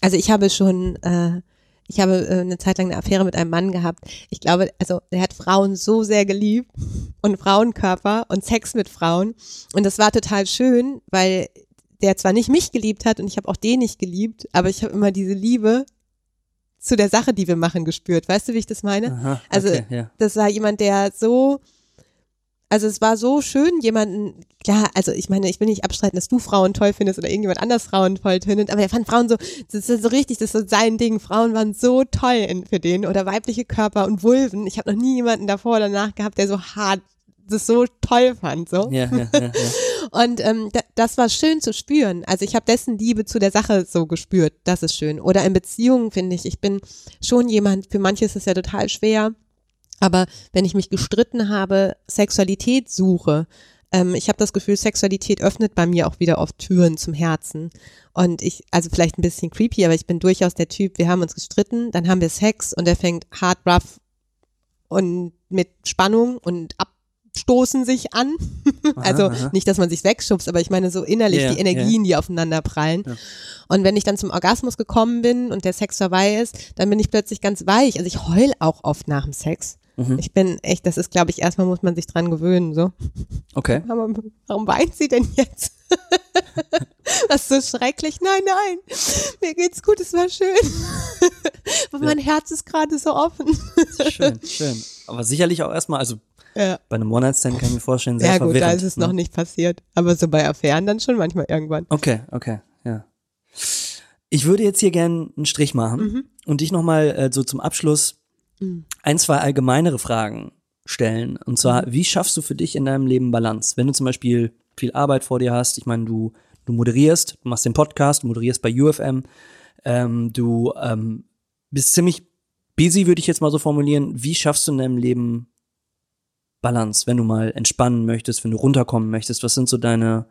Also ich habe schon, äh, ich habe äh, eine Zeit lang eine Affäre mit einem Mann gehabt. Ich glaube, also er hat Frauen so sehr geliebt und Frauenkörper und Sex mit Frauen. Und das war total schön, weil der zwar nicht mich geliebt hat und ich habe auch den nicht geliebt, aber ich habe immer diese Liebe zu der Sache, die wir machen, gespürt. Weißt du, wie ich das meine? Aha, Also okay, ja. das war jemand, der so, also es war so schön, jemanden, klar, also ich meine, ich will nicht abstreiten, dass du Frauen toll findest oder irgendjemand anders Frauen toll findet, aber er fand Frauen so, das ist so richtig, das ist so sein Ding. Frauen waren so toll in, für den oder weibliche Körper und Vulven. Ich habe noch nie jemanden davor oder danach gehabt, der so hart das so toll fand, so. Ja, ja, ja, ja. Und ähm, da, das war schön zu spüren. Also ich habe dessen Liebe zu der Sache so gespürt. Das ist schön. Oder in Beziehungen finde ich, ich bin schon jemand, für manche ist es ja total schwer. Aber wenn ich mich gestritten habe, Sexualität suche, ähm, ich habe das Gefühl, Sexualität öffnet bei mir auch wieder oft Türen zum Herzen. Und ich, also vielleicht ein bisschen creepy, aber ich bin durchaus der Typ, wir haben uns gestritten, dann haben wir Sex und der fängt hard rough und mit Spannung und abstoßen sich an. also aha. nicht, dass man sich wegschubst, aber ich meine so innerlich Ja, die Energien, die aufeinander prallen. Und wenn ich dann zum Orgasmus gekommen bin und der Sex vorbei ist, dann bin ich plötzlich ganz weich. Also ich heul auch oft nach dem Sex. Mhm. Ich bin echt, das ist, glaube ich, erstmal muss man sich dran gewöhnen. So, Okay. aber warum weint sie denn jetzt? Das ist so schrecklich. Nein, nein, mir geht's gut, es war schön. Aber mein Herz ist gerade so offen. Schön, schön. Aber sicherlich auch erstmal, also Ja, bei einem One-Night-Stand kann ich mir vorstellen, sehr ja gut, da ist es ne? noch nicht passiert. Aber so bei Affären dann schon manchmal irgendwann. Okay, okay, ja. Ich würde jetzt hier gern einen Strich machen Mhm. und dich nochmal äh, so zum Abschluss ein, zwei allgemeinere Fragen stellen. Und zwar, Mhm. wie schaffst du für dich in deinem Leben Balance? Wenn du zum Beispiel viel Arbeit vor dir hast, ich meine, du, du moderierst, du machst den Podcast, du moderierst bei UFM, ähm, du ähm, bist ziemlich busy, würde ich jetzt mal so formulieren. Wie schaffst du in deinem Leben Balance, wenn du mal entspannen möchtest, wenn du runterkommen möchtest? Was sind so deine,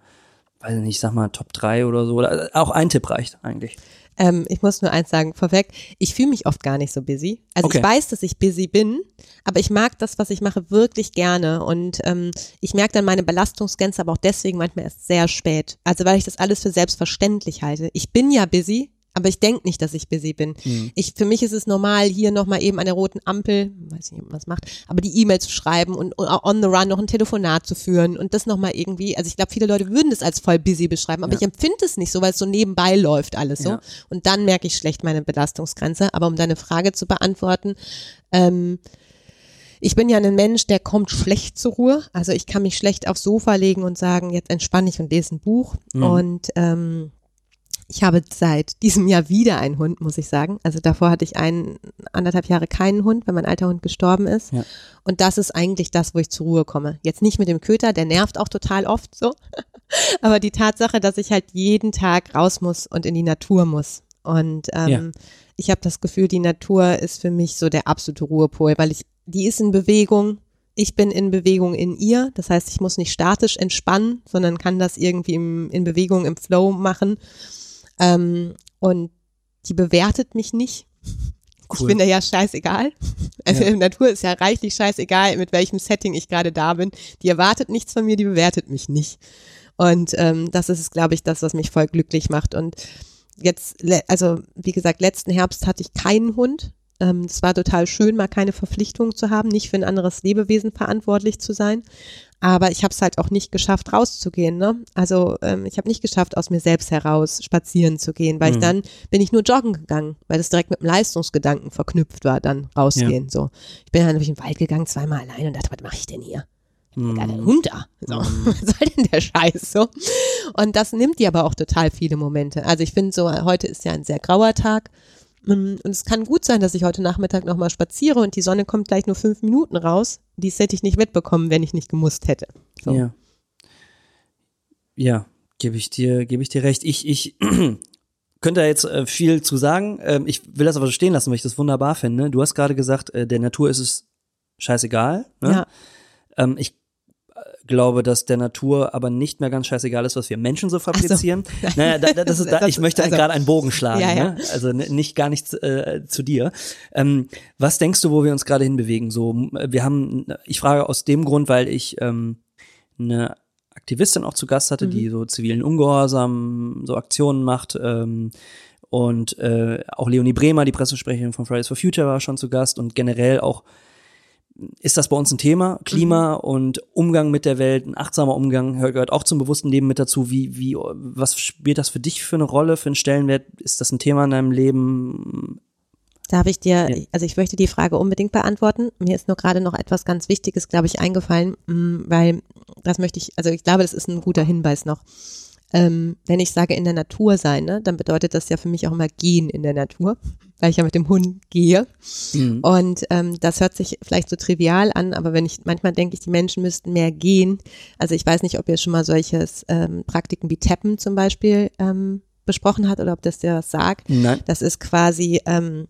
weiß ich nicht, sag mal Top 3 oder so? Oder auch ein Tipp reicht eigentlich. Ähm, ich muss nur eins sagen, vorweg, ich fühle mich oft gar nicht so busy. Also Okay. ich weiß, dass ich busy bin, aber ich mag das, was ich mache, wirklich gerne. Und ähm, ich merke dann meine Belastungsgrenze, aber auch deswegen manchmal erst sehr spät. Also weil ich das alles für selbstverständlich halte. Ich bin ja busy, aber ich denke nicht, dass ich busy bin. Ich, für mich ist es normal, hier nochmal eben an der roten Ampel, weiß nicht, ob man das macht, aber die E-Mail zu schreiben und, und on the run noch ein Telefonat zu führen und das nochmal irgendwie, also ich glaube, viele Leute würden das als voll busy beschreiben, aber Ja. ich empfinde es nicht so, weil es so nebenbei läuft alles so. Ja. Und dann merke ich schlecht meine Belastungsgrenze. Aber um deine Frage zu beantworten, ähm, ich bin ja ein Mensch, der kommt schlecht zur Ruhe. Also ich kann mich schlecht aufs Sofa legen und sagen, jetzt entspanne ich und lese ein Buch. Mhm. Und ähm, Ich habe seit diesem Jahr wieder einen Hund, muss ich sagen. Also davor hatte ich einen anderthalb Jahre keinen Hund, weil mein alter Hund gestorben ist. Ja. Und das ist eigentlich das, wo ich zur Ruhe komme. Jetzt nicht mit dem Köter, der nervt auch total oft so. Aber die Tatsache, dass ich halt jeden Tag raus muss und in die Natur muss. Und ähm, Ja. ich habe das Gefühl, die Natur ist für mich so der absolute Ruhepol, weil ich, die ist in Bewegung. Ich bin in Bewegung in ihr. Das heißt, ich muss nicht statisch entspannen, sondern kann das irgendwie im, in Bewegung, im Flow machen. Ähm, und die bewertet mich nicht. Ich Cool. bin da ja scheißegal. Also Ja. in der Natur ist ja reichlich scheißegal, mit welchem Setting ich gerade da bin. Die erwartet nichts von mir, die bewertet mich nicht. Und ähm, das ist, glaube ich, das, was mich voll glücklich macht. Und jetzt, also wie gesagt, letzten Herbst hatte ich keinen Hund. Ähm, Es war total schön, mal keine Verpflichtung zu haben, nicht für ein anderes Lebewesen verantwortlich zu sein. Aber ich habe es halt auch nicht geschafft, rauszugehen. Ne? Also ähm, ich habe nicht geschafft, aus mir selbst heraus spazieren zu gehen, weil ich Mhm. dann bin ich nur joggen gegangen, weil das direkt mit dem Leistungsgedanken verknüpft war, dann rausgehen. So, ich bin dann durch den Wald gegangen, zweimal allein und dachte, was mache ich denn hier? Mhm. gar kein Hund da. So, was soll denn der Scheiß so? Und das nimmt dir aber auch total viele Momente. Also ich finde so, heute ist ja ein sehr grauer Tag. Mm, Und es kann gut sein, dass ich heute Nachmittag nochmal spaziere und die Sonne kommt gleich nur fünf Minuten raus. Dies hätte ich nicht mitbekommen, wenn ich nicht gemusst hätte. So. Ja. Ja, gebe ich dir, gebe ich dir recht. Ich, ich könnte da jetzt äh, viel zu sagen. Ähm, ich will das aber so stehen lassen, weil ich das wunderbar finde. Du hast gerade gesagt, äh, der Natur ist es scheißegal. Ne? Ja. Ähm, ich glaube, dass der Natur aber nicht mehr ganz scheißegal ist, was wir Menschen so fabrizieren. Naja, da, da, das ist, da, ich möchte also- gerade einen Bogen schlagen. Ja, ja. Ne? Also nicht gar nichts äh, zu dir. Ähm, was denkst du, wo wir uns gerade hinbewegen? So, wir haben, ich frage aus dem Grund, weil ich ähm, eine Aktivistin auch zu Gast hatte, die so zivilen Ungehorsam, so Aktionen macht. Ähm, und äh, auch Leonie Bremer, die Pressesprecherin von Fridays for Future, war schon zu Gast und generell auch ist das bei uns ein Thema. Klima und Umgang mit der Welt, ein achtsamer Umgang gehört auch zum bewussten Leben mit dazu. Wie, wie, was spielt das für dich für eine Rolle, für einen Stellenwert? Ist das ein Thema in deinem Leben? Darf ich dir, Ja. also ich möchte die Frage unbedingt beantworten. Mir ist nur gerade noch etwas ganz Wichtiges, glaube ich, eingefallen, mm, weil das möchte ich, also ich glaube, das ist ein guter Hinweis noch. Ähm, wenn ich sage in der Natur sein, ne, dann bedeutet das ja für mich auch immer gehen in der Natur, weil ich ja mit dem Hund gehe. Mhm. Und ähm, das hört sich vielleicht so trivial an, aber wenn ich manchmal denke ich, die Menschen müssten mehr gehen. Also ich weiß nicht, ob ihr schon mal solches ähm, Praktiken wie Tappen zum Beispiel ähm, besprochen hat oder ob das dir was sagt. Nein. Das ist quasi, ähm,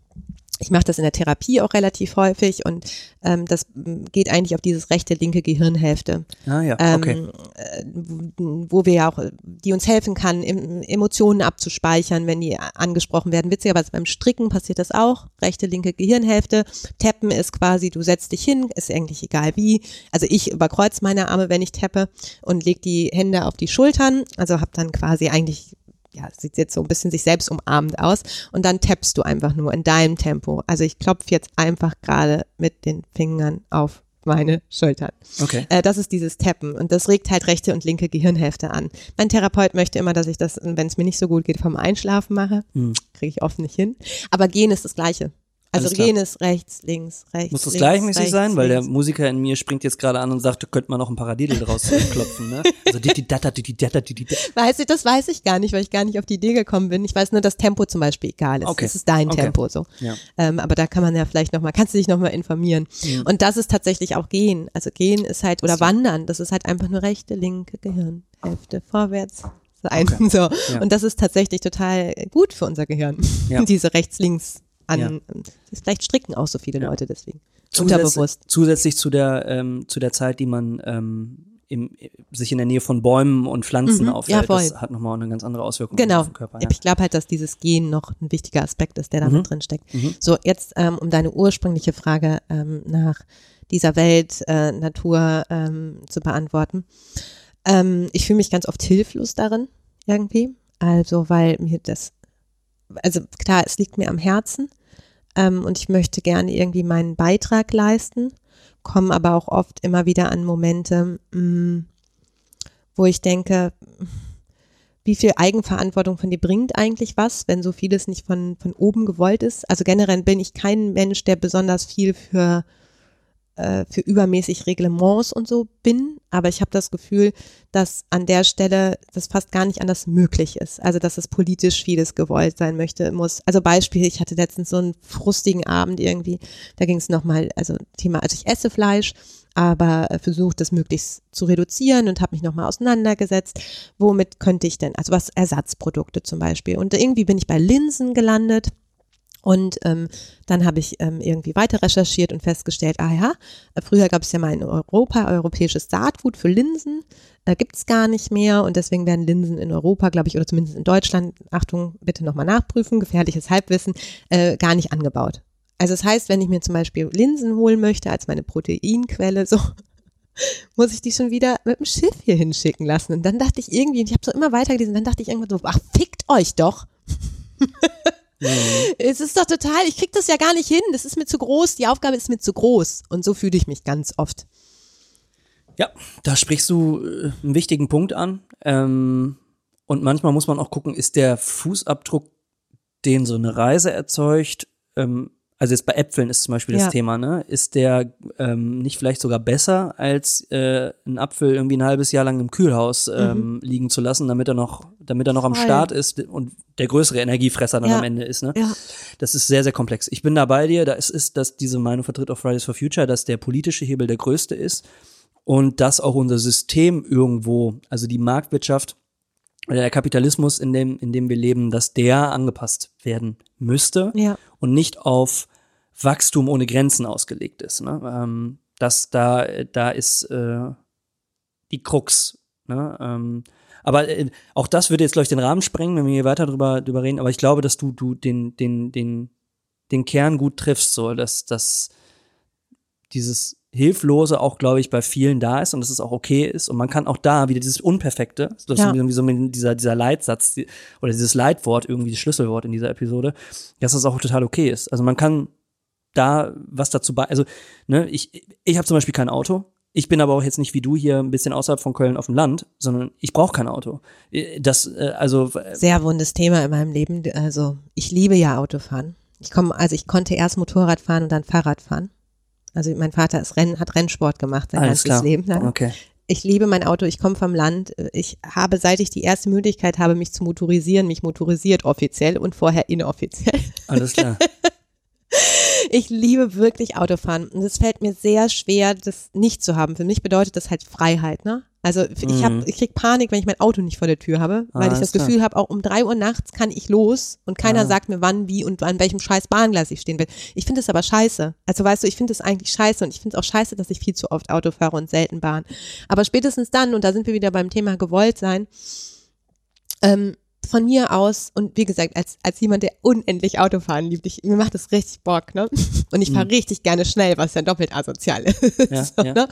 ich mache das in der Therapie auch relativ häufig und ähm, das m, geht eigentlich auf dieses rechte, linke Gehirnhälfte, Ah ja, ähm, okay. äh, wo wir ja auch, die uns helfen kann, em- Emotionen abzuspeichern, wenn die angesprochen werden. Witzigerweise beim Stricken passiert das auch, rechte, linke Gehirnhälfte. Tappen ist quasi, du setzt dich hin, ist eigentlich egal wie. Also ich überkreuz meine Arme, wenn ich tappe und leg die Hände auf die Schultern, also habe dann quasi eigentlich ja, sieht jetzt so ein bisschen sich selbst umarmend aus und dann tappst du einfach nur in deinem Tempo. Also ich klopfe jetzt einfach gerade mit den Fingern auf meine Schultern. Okay. Äh, das ist dieses Tappen und das regt halt rechte und linke Gehirnhälfte an. Mein Therapeut möchte immer, dass ich das, wenn es mir nicht so gut geht, vom Einschlafen mache. Hm. Kriege ich oft nicht hin. Aber gehen ist das Gleiche. Also ist rechts, links, rechts. Muss das links, gleichmäßig rechts, sein? Weil der links. Musiker in mir springt jetzt gerade an und sagt, da könnte man noch ein Paradiddle draus klopfen, ne? Also di di data, di di data, di di da. Weiß ich, das weiß ich gar nicht, weil ich gar nicht auf die Idee gekommen bin. Ich weiß nur, dass Tempo zum Beispiel egal ist. Okay. Es ist dein Okay. Tempo so. Ja. Ähm, aber da kann man ja vielleicht nochmal, kannst du dich nochmal informieren. Und das ist tatsächlich auch Gehen. Also Gehen ist halt, oder Wandern, das ist halt einfach nur rechte, linke Gehirnhälfte, vorwärts sein. So. Ja. Und das ist tatsächlich total gut für unser Gehirn. Ja. Diese rechts-links an, Ja. vielleicht stricken auch so viele Leute deswegen. Zusätzlich, Unterbewusst. zusätzlich zu der, ähm, zu der Zeit, die man ähm, im, sich in der Nähe von Bäumen und Pflanzen Mhm. aufhält, Ja, voll. das hat nochmal eine ganz andere Auswirkung Genau. auf den Körper. Ja. Ich glaube halt, dass dieses Gen noch ein wichtiger Aspekt ist, der da Mhm. mit drin steckt. So, jetzt ähm, um deine ursprüngliche Frage ähm, nach dieser Welt, äh, Natur ähm, zu beantworten. Ähm, ich fühle mich ganz oft hilflos darin, irgendwie. Also, weil mir das, also klar, es liegt mir am Herzen ähm, und ich möchte gerne irgendwie meinen Beitrag leisten, komme aber auch oft immer wieder an Momente, mh, wo ich denke, wie viel Eigenverantwortung von dir bringt eigentlich was, wenn so vieles nicht von, von oben gewollt ist. Also generell bin ich kein Mensch, der besonders viel für äh, für übermäßig Reglements und so bin, aber ich habe das Gefühl, dass an der Stelle das fast gar nicht anders möglich ist. Also dass es politisch vieles gewollt sein möchte, muss. Also Beispiel, ich hatte letztens so einen frustigen Abend irgendwie, da ging es nochmal, also Thema, also ich esse Fleisch, aber äh, versucht das möglichst zu reduzieren und habe mich nochmal auseinandergesetzt, womit könnte ich denn, also was Ersatzprodukte zum Beispiel. Und irgendwie bin ich bei Linsen gelandet und ähm, dann habe ich ähm, irgendwie weiter recherchiert und festgestellt, ah ja, früher gab es ja mal in Europa europäisches Saatgut für Linsen, äh, gibt es gar nicht mehr und deswegen werden Linsen in Europa, glaube ich, oder zumindest in Deutschland, Achtung, bitte nochmal nachprüfen, gefährliches Halbwissen, äh, gar nicht angebaut. Also das heißt, wenn ich mir zum Beispiel Linsen holen möchte als meine Proteinquelle, so muss ich die schon wieder mit dem Schiff hier hinschicken lassen. Und dann dachte ich irgendwie, ich habe so immer weitergelesen, dann dachte ich irgendwann so, ach, fickt euch doch. Mhm. Es ist doch total, ich krieg das ja gar nicht hin. Das ist mir zu groß, die Aufgabe ist mir zu groß. Und so fühle ich mich ganz oft. Ja, da sprichst du äh, einen wichtigen Punkt an. Ähm, und manchmal muss man auch gucken, ist der Fußabdruck, den so eine Reise erzeugt, ähm, also jetzt bei Äpfeln ist zum Beispiel ja. das Thema, ne? Ist der ähm, nicht vielleicht sogar besser, als äh, einen Apfel irgendwie ein halbes Jahr lang im Kühlhaus ähm, mhm. liegen zu lassen, damit er noch, damit er noch am Start ist und der größere Energiefresser dann ja. am Ende ist, ne? Ja. Das ist sehr, sehr komplex. Ich bin da bei dir, da ist, ist, dass diese Meinung vertritt auf Fridays for Future, dass der politische Hebel der größte ist und dass auch unser System irgendwo, also die Marktwirtschaft, oder der Kapitalismus, in dem, in dem wir leben, dass der angepasst werden müsste ja. und nicht auf Wachstum ohne Grenzen ausgelegt ist. Ne? Ähm, das da, da ist äh, die Krux. Ne? Ähm, aber äh, auch das würde jetzt, glaube ich, den Rahmen sprengen, wenn wir hier weiter drüber, drüber reden. Aber ich glaube, dass du, du den, den, den, den Kern gut triffst, so dass, dass dieses Hilflose auch, glaube ich, bei vielen da ist und dass es auch okay ist. Und man kann auch da wieder dieses Unperfekte, das ja. ist irgendwie so dieser, dieser Leitsatz oder dieses Leitwort, irgendwie das Schlüsselwort in dieser Episode, dass das auch total okay ist. Also man kann da was dazu bei. Also, ne, ich, ich habe zum Beispiel kein Auto. Ich bin aber auch jetzt nicht wie du hier ein bisschen außerhalb von Köln auf dem Land, sondern ich brauche kein Auto. Das, äh, also. Sehr wundes Thema in meinem Leben. Also, ich liebe ja Autofahren. Ich komme, also ich konnte erst Motorrad fahren und dann Fahrrad fahren. Also mein Vater ist Renn, hat Rennsport gemacht sein Alles ganzes klar. Leben lang. Okay. Ich liebe mein Auto, ich komme vom Land. Ich habe, seit ich die erste Möglichkeit habe, mich zu motorisieren, mich motorisiert offiziell und vorher inoffiziell. Alles klar. Ich liebe wirklich Autofahren und es fällt mir sehr schwer, das nicht zu haben. Für mich bedeutet das halt Freiheit, ne? Also ich hab, mhm. ich krieg Panik, wenn ich mein Auto nicht vor der Tür habe, weil ah, ich das Gefühl habe, auch um drei Uhr nachts kann ich los und keiner ah. sagt mir wann, wie und an welchem scheiß Bahngleis ich stehen will. Ich finde es aber scheiße. Also weißt du, ich finde es eigentlich scheiße und ich finde es auch scheiße, dass ich viel zu oft Auto fahre und selten Bahn. Aber spätestens dann, und da sind wir wieder beim Thema gewollt sein, ähm, von mir aus, und wie gesagt, als, als jemand, der unendlich Autofahren liebt, ich, mir macht das richtig Bock, ne? Und ich fahre mhm. richtig gerne schnell, was ja doppelt asozial ist. Ja, so, ja. Ne?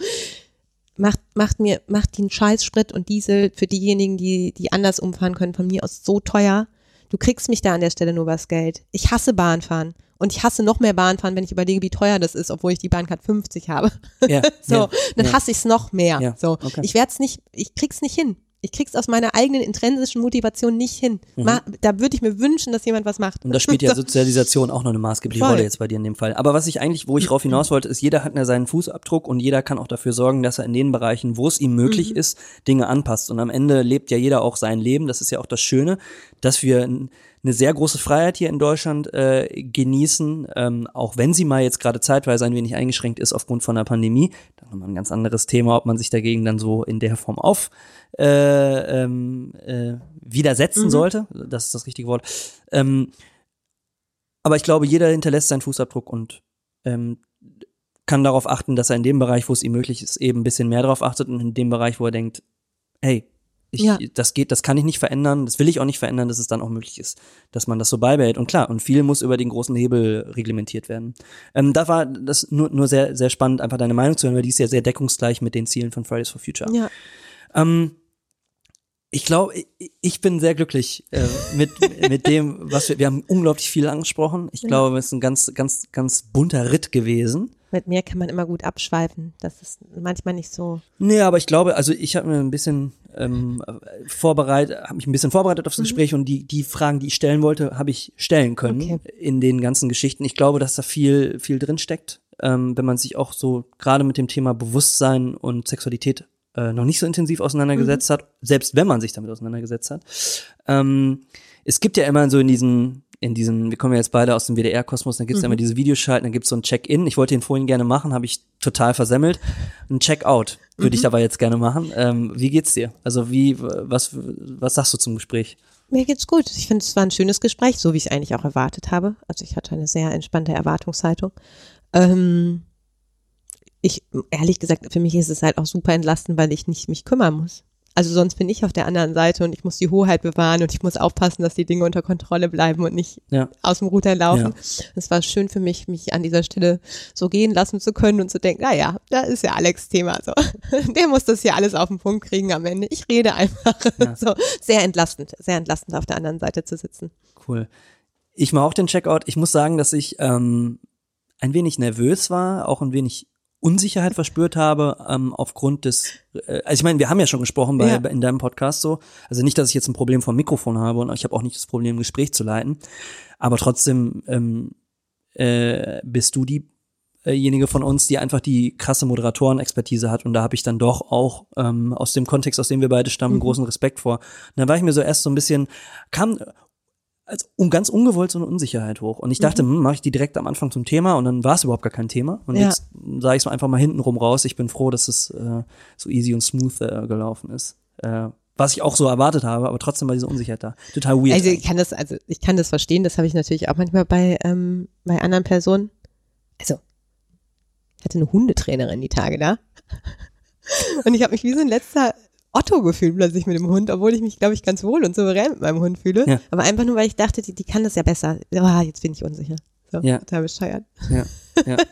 Macht, macht mir, macht den Scheißsprit und Diesel für diejenigen, die, die anders umfahren können, von mir aus so teuer. Du kriegst mich da an der Stelle nur was Geld. Ich hasse Bahnfahren. Und ich hasse noch mehr Bahnfahren, wenn ich überlege, wie teuer das ist, obwohl ich die Bahncard 50 habe. Ja, so, ja, dann ja. hasse ich es noch mehr. so, okay. ich werde es nicht, ich krieg's nicht hin ich krieg's aus meiner eigenen intrinsischen Motivation nicht hin. Mhm. Da würde ich mir wünschen, dass jemand was macht. Und da spielt ja Sozialisation auch noch eine maßgebliche Voll. Rolle jetzt bei dir in dem Fall. Aber was ich eigentlich, wo ich drauf hinaus wollte, ist, jeder hat ja seinen Fußabdruck und jeder kann auch dafür sorgen, dass er in den Bereichen, wo es ihm möglich mhm. ist, Dinge anpasst. Und am Ende lebt ja jeder auch sein Leben. Das ist ja auch das Schöne, dass wir eine sehr große Freiheit hier in Deutschland äh, genießen, ähm, auch wenn sie mal jetzt gerade zeitweise ein wenig eingeschränkt ist aufgrund von der Pandemie. Da nochmal ein ganz anderes Thema, ob man sich dagegen dann so in der Form auf äh, ähm, äh, widersetzen mhm. sollte. Das ist das richtige Wort. Ähm, aber ich glaube, jeder hinterlässt seinen Fußabdruck und ähm, kann darauf achten, dass er in dem Bereich, wo es ihm möglich ist, eben ein bisschen mehr darauf achtet und in dem Bereich, wo er denkt, hey, ich, ja. das geht, das kann ich nicht verändern, das will ich auch nicht verändern, dass es dann auch möglich ist, dass man das so beibehält. Und klar, und viel muss über den großen Hebel reglementiert werden. Ähm, da war das nur, nur sehr, sehr spannend, einfach deine Meinung zu hören, weil die ist ja sehr deckungsgleich mit den Zielen von Fridays for Future. Ja. Ähm, ich glaube, ich bin sehr glücklich äh, mit, mit dem, was wir, wir haben unglaublich viel angesprochen. Ich glaube, es ist ein ganz, ganz, ganz bunter Ritt gewesen. Mit mir kann man immer gut abschweifen. Das ist manchmal nicht so. Nee, aber ich glaube, also ich habe mir ein bisschen ähm, vorbereitet, habe mich ein bisschen vorbereitet auf das mhm. Gespräch und die, die Fragen, die ich stellen wollte, habe ich stellen können okay. in den ganzen Geschichten. Ich glaube, dass da viel, viel drin steckt. ähm, wenn man sich auch so gerade mit dem Thema Bewusstsein und Sexualität äh, noch nicht so intensiv auseinandergesetzt hat, selbst wenn man sich damit auseinandergesetzt hat. Ähm, es gibt ja immer so in diesen in diesen, wir kommen ja jetzt beide aus dem WDR-Kosmos, dann gibt's ja immer diese Videoschalten, dann gibt's so ein Check-in. Ich wollte ihn vorhin gerne machen, habe ich total versemmelt. Ein Check-out würde ich dabei jetzt gerne machen. Ähm, wie geht's dir? Also wie, was, was sagst du zum Gespräch? Mir geht's gut. Ich finde, es war ein schönes Gespräch, so wie ich es eigentlich auch erwartet habe. Also ich hatte eine sehr entspannte Erwartungshaltung. Ähm, ich, ehrlich gesagt, für mich ist es halt auch super entlastend, weil ich nicht mich kümmern muss. Also sonst bin ich auf der anderen Seite und ich muss die Hoheit bewahren und ich muss aufpassen, dass die Dinge unter Kontrolle bleiben und nicht Ja. aus dem Ruder laufen. Ja. Es war schön für mich, mich an dieser Stelle so gehen lassen zu können und zu denken, na ja, da ist ja Alex Thema so. Der muss das hier alles auf den Punkt kriegen am Ende. Ich rede einfach. Ja. So sehr entlastend, sehr entlastend auf der anderen Seite zu sitzen. Cool. Ich mache auch den Checkout. Ich muss sagen, dass ich ähm, ein wenig nervös war, auch ein wenig Unsicherheit verspürt habe ähm, aufgrund des. Äh, also ich meine, wir haben ja schon gesprochen bei, Ja. in deinem Podcast so. Also nicht, dass ich jetzt ein Problem vom Mikrofon habe und ich habe auch nicht das Problem, ein Gespräch zu leiten. Aber trotzdem ähm, äh, bist du diejenige von uns, die einfach die krasse Moderatorenexpertise hat und da habe ich dann doch auch ähm, aus dem Kontext, aus dem wir beide stammen, großen Respekt vor. Und dann war ich mir so erst so ein bisschen, kam als un, ganz ungewollt so eine Unsicherheit hoch. Und ich dachte, hm, mache ich die direkt am Anfang zum Thema und dann war es überhaupt gar kein Thema. Und Ja. jetzt sage ich es einfach mal hintenrum raus. Ich bin froh, dass es äh, so easy und smooth äh, gelaufen ist. Äh, was ich auch so erwartet habe, aber trotzdem war diese Unsicherheit da. Total weird. Also ich kann das, also ich kann das verstehen, das habe ich natürlich auch manchmal bei, ähm, bei anderen Personen. Also, ich hatte eine Hundetrainerin die Tage da. Und ich habe mich wie so ein letzter Otto gefühlt plötzlich mit dem Hund, obwohl ich mich, glaube ich, ganz wohl und souverän mit meinem Hund fühle. Ja. Aber einfach nur, weil ich dachte, die, die kann das ja besser. Ah, jetzt bin ich unsicher. So, Ja. total bescheuert. ja, ja.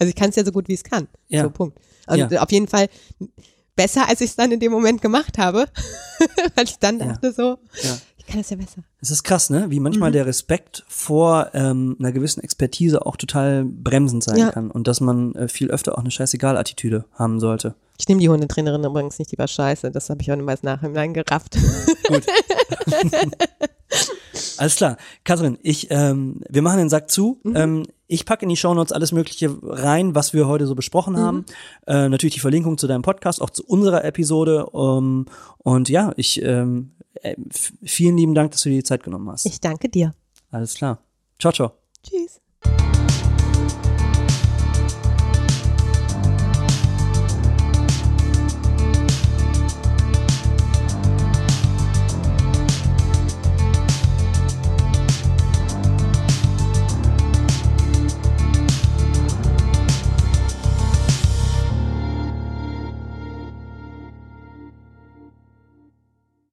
Also ich kann es ja so gut, wie ich es kann. Ja. So, Punkt. Und Ja. auf jeden Fall besser, als ich es dann in dem Moment gemacht habe. weil ich dann dachte so, Ja. Kann es ja besser. Es ist krass, ne? Wie Mhm. manchmal der Respekt vor ähm, einer gewissen Expertise auch total bremsend sein Ja. kann und dass man äh, viel öfter auch eine Scheißegal-Attitüde haben sollte. Ich nehme die Hundetrainerin übrigens nicht, die war scheiße. Das habe ich auch niemals nachhinein gerafft. Gut. Alles klar. Katrin, ich, ähm, wir machen den Sack zu. Mhm. Ähm, ich packe in die Shownotes alles Mögliche rein, was wir heute so besprochen Mhm. haben. Äh, natürlich die Verlinkung zu deinem Podcast, auch zu unserer Episode. Ähm, und ja, ich ähm, äh, f- vielen lieben Dank, dass du dir die Zeit genommen hast. Ich danke dir. Alles klar. Ciao, ciao. Tschüss.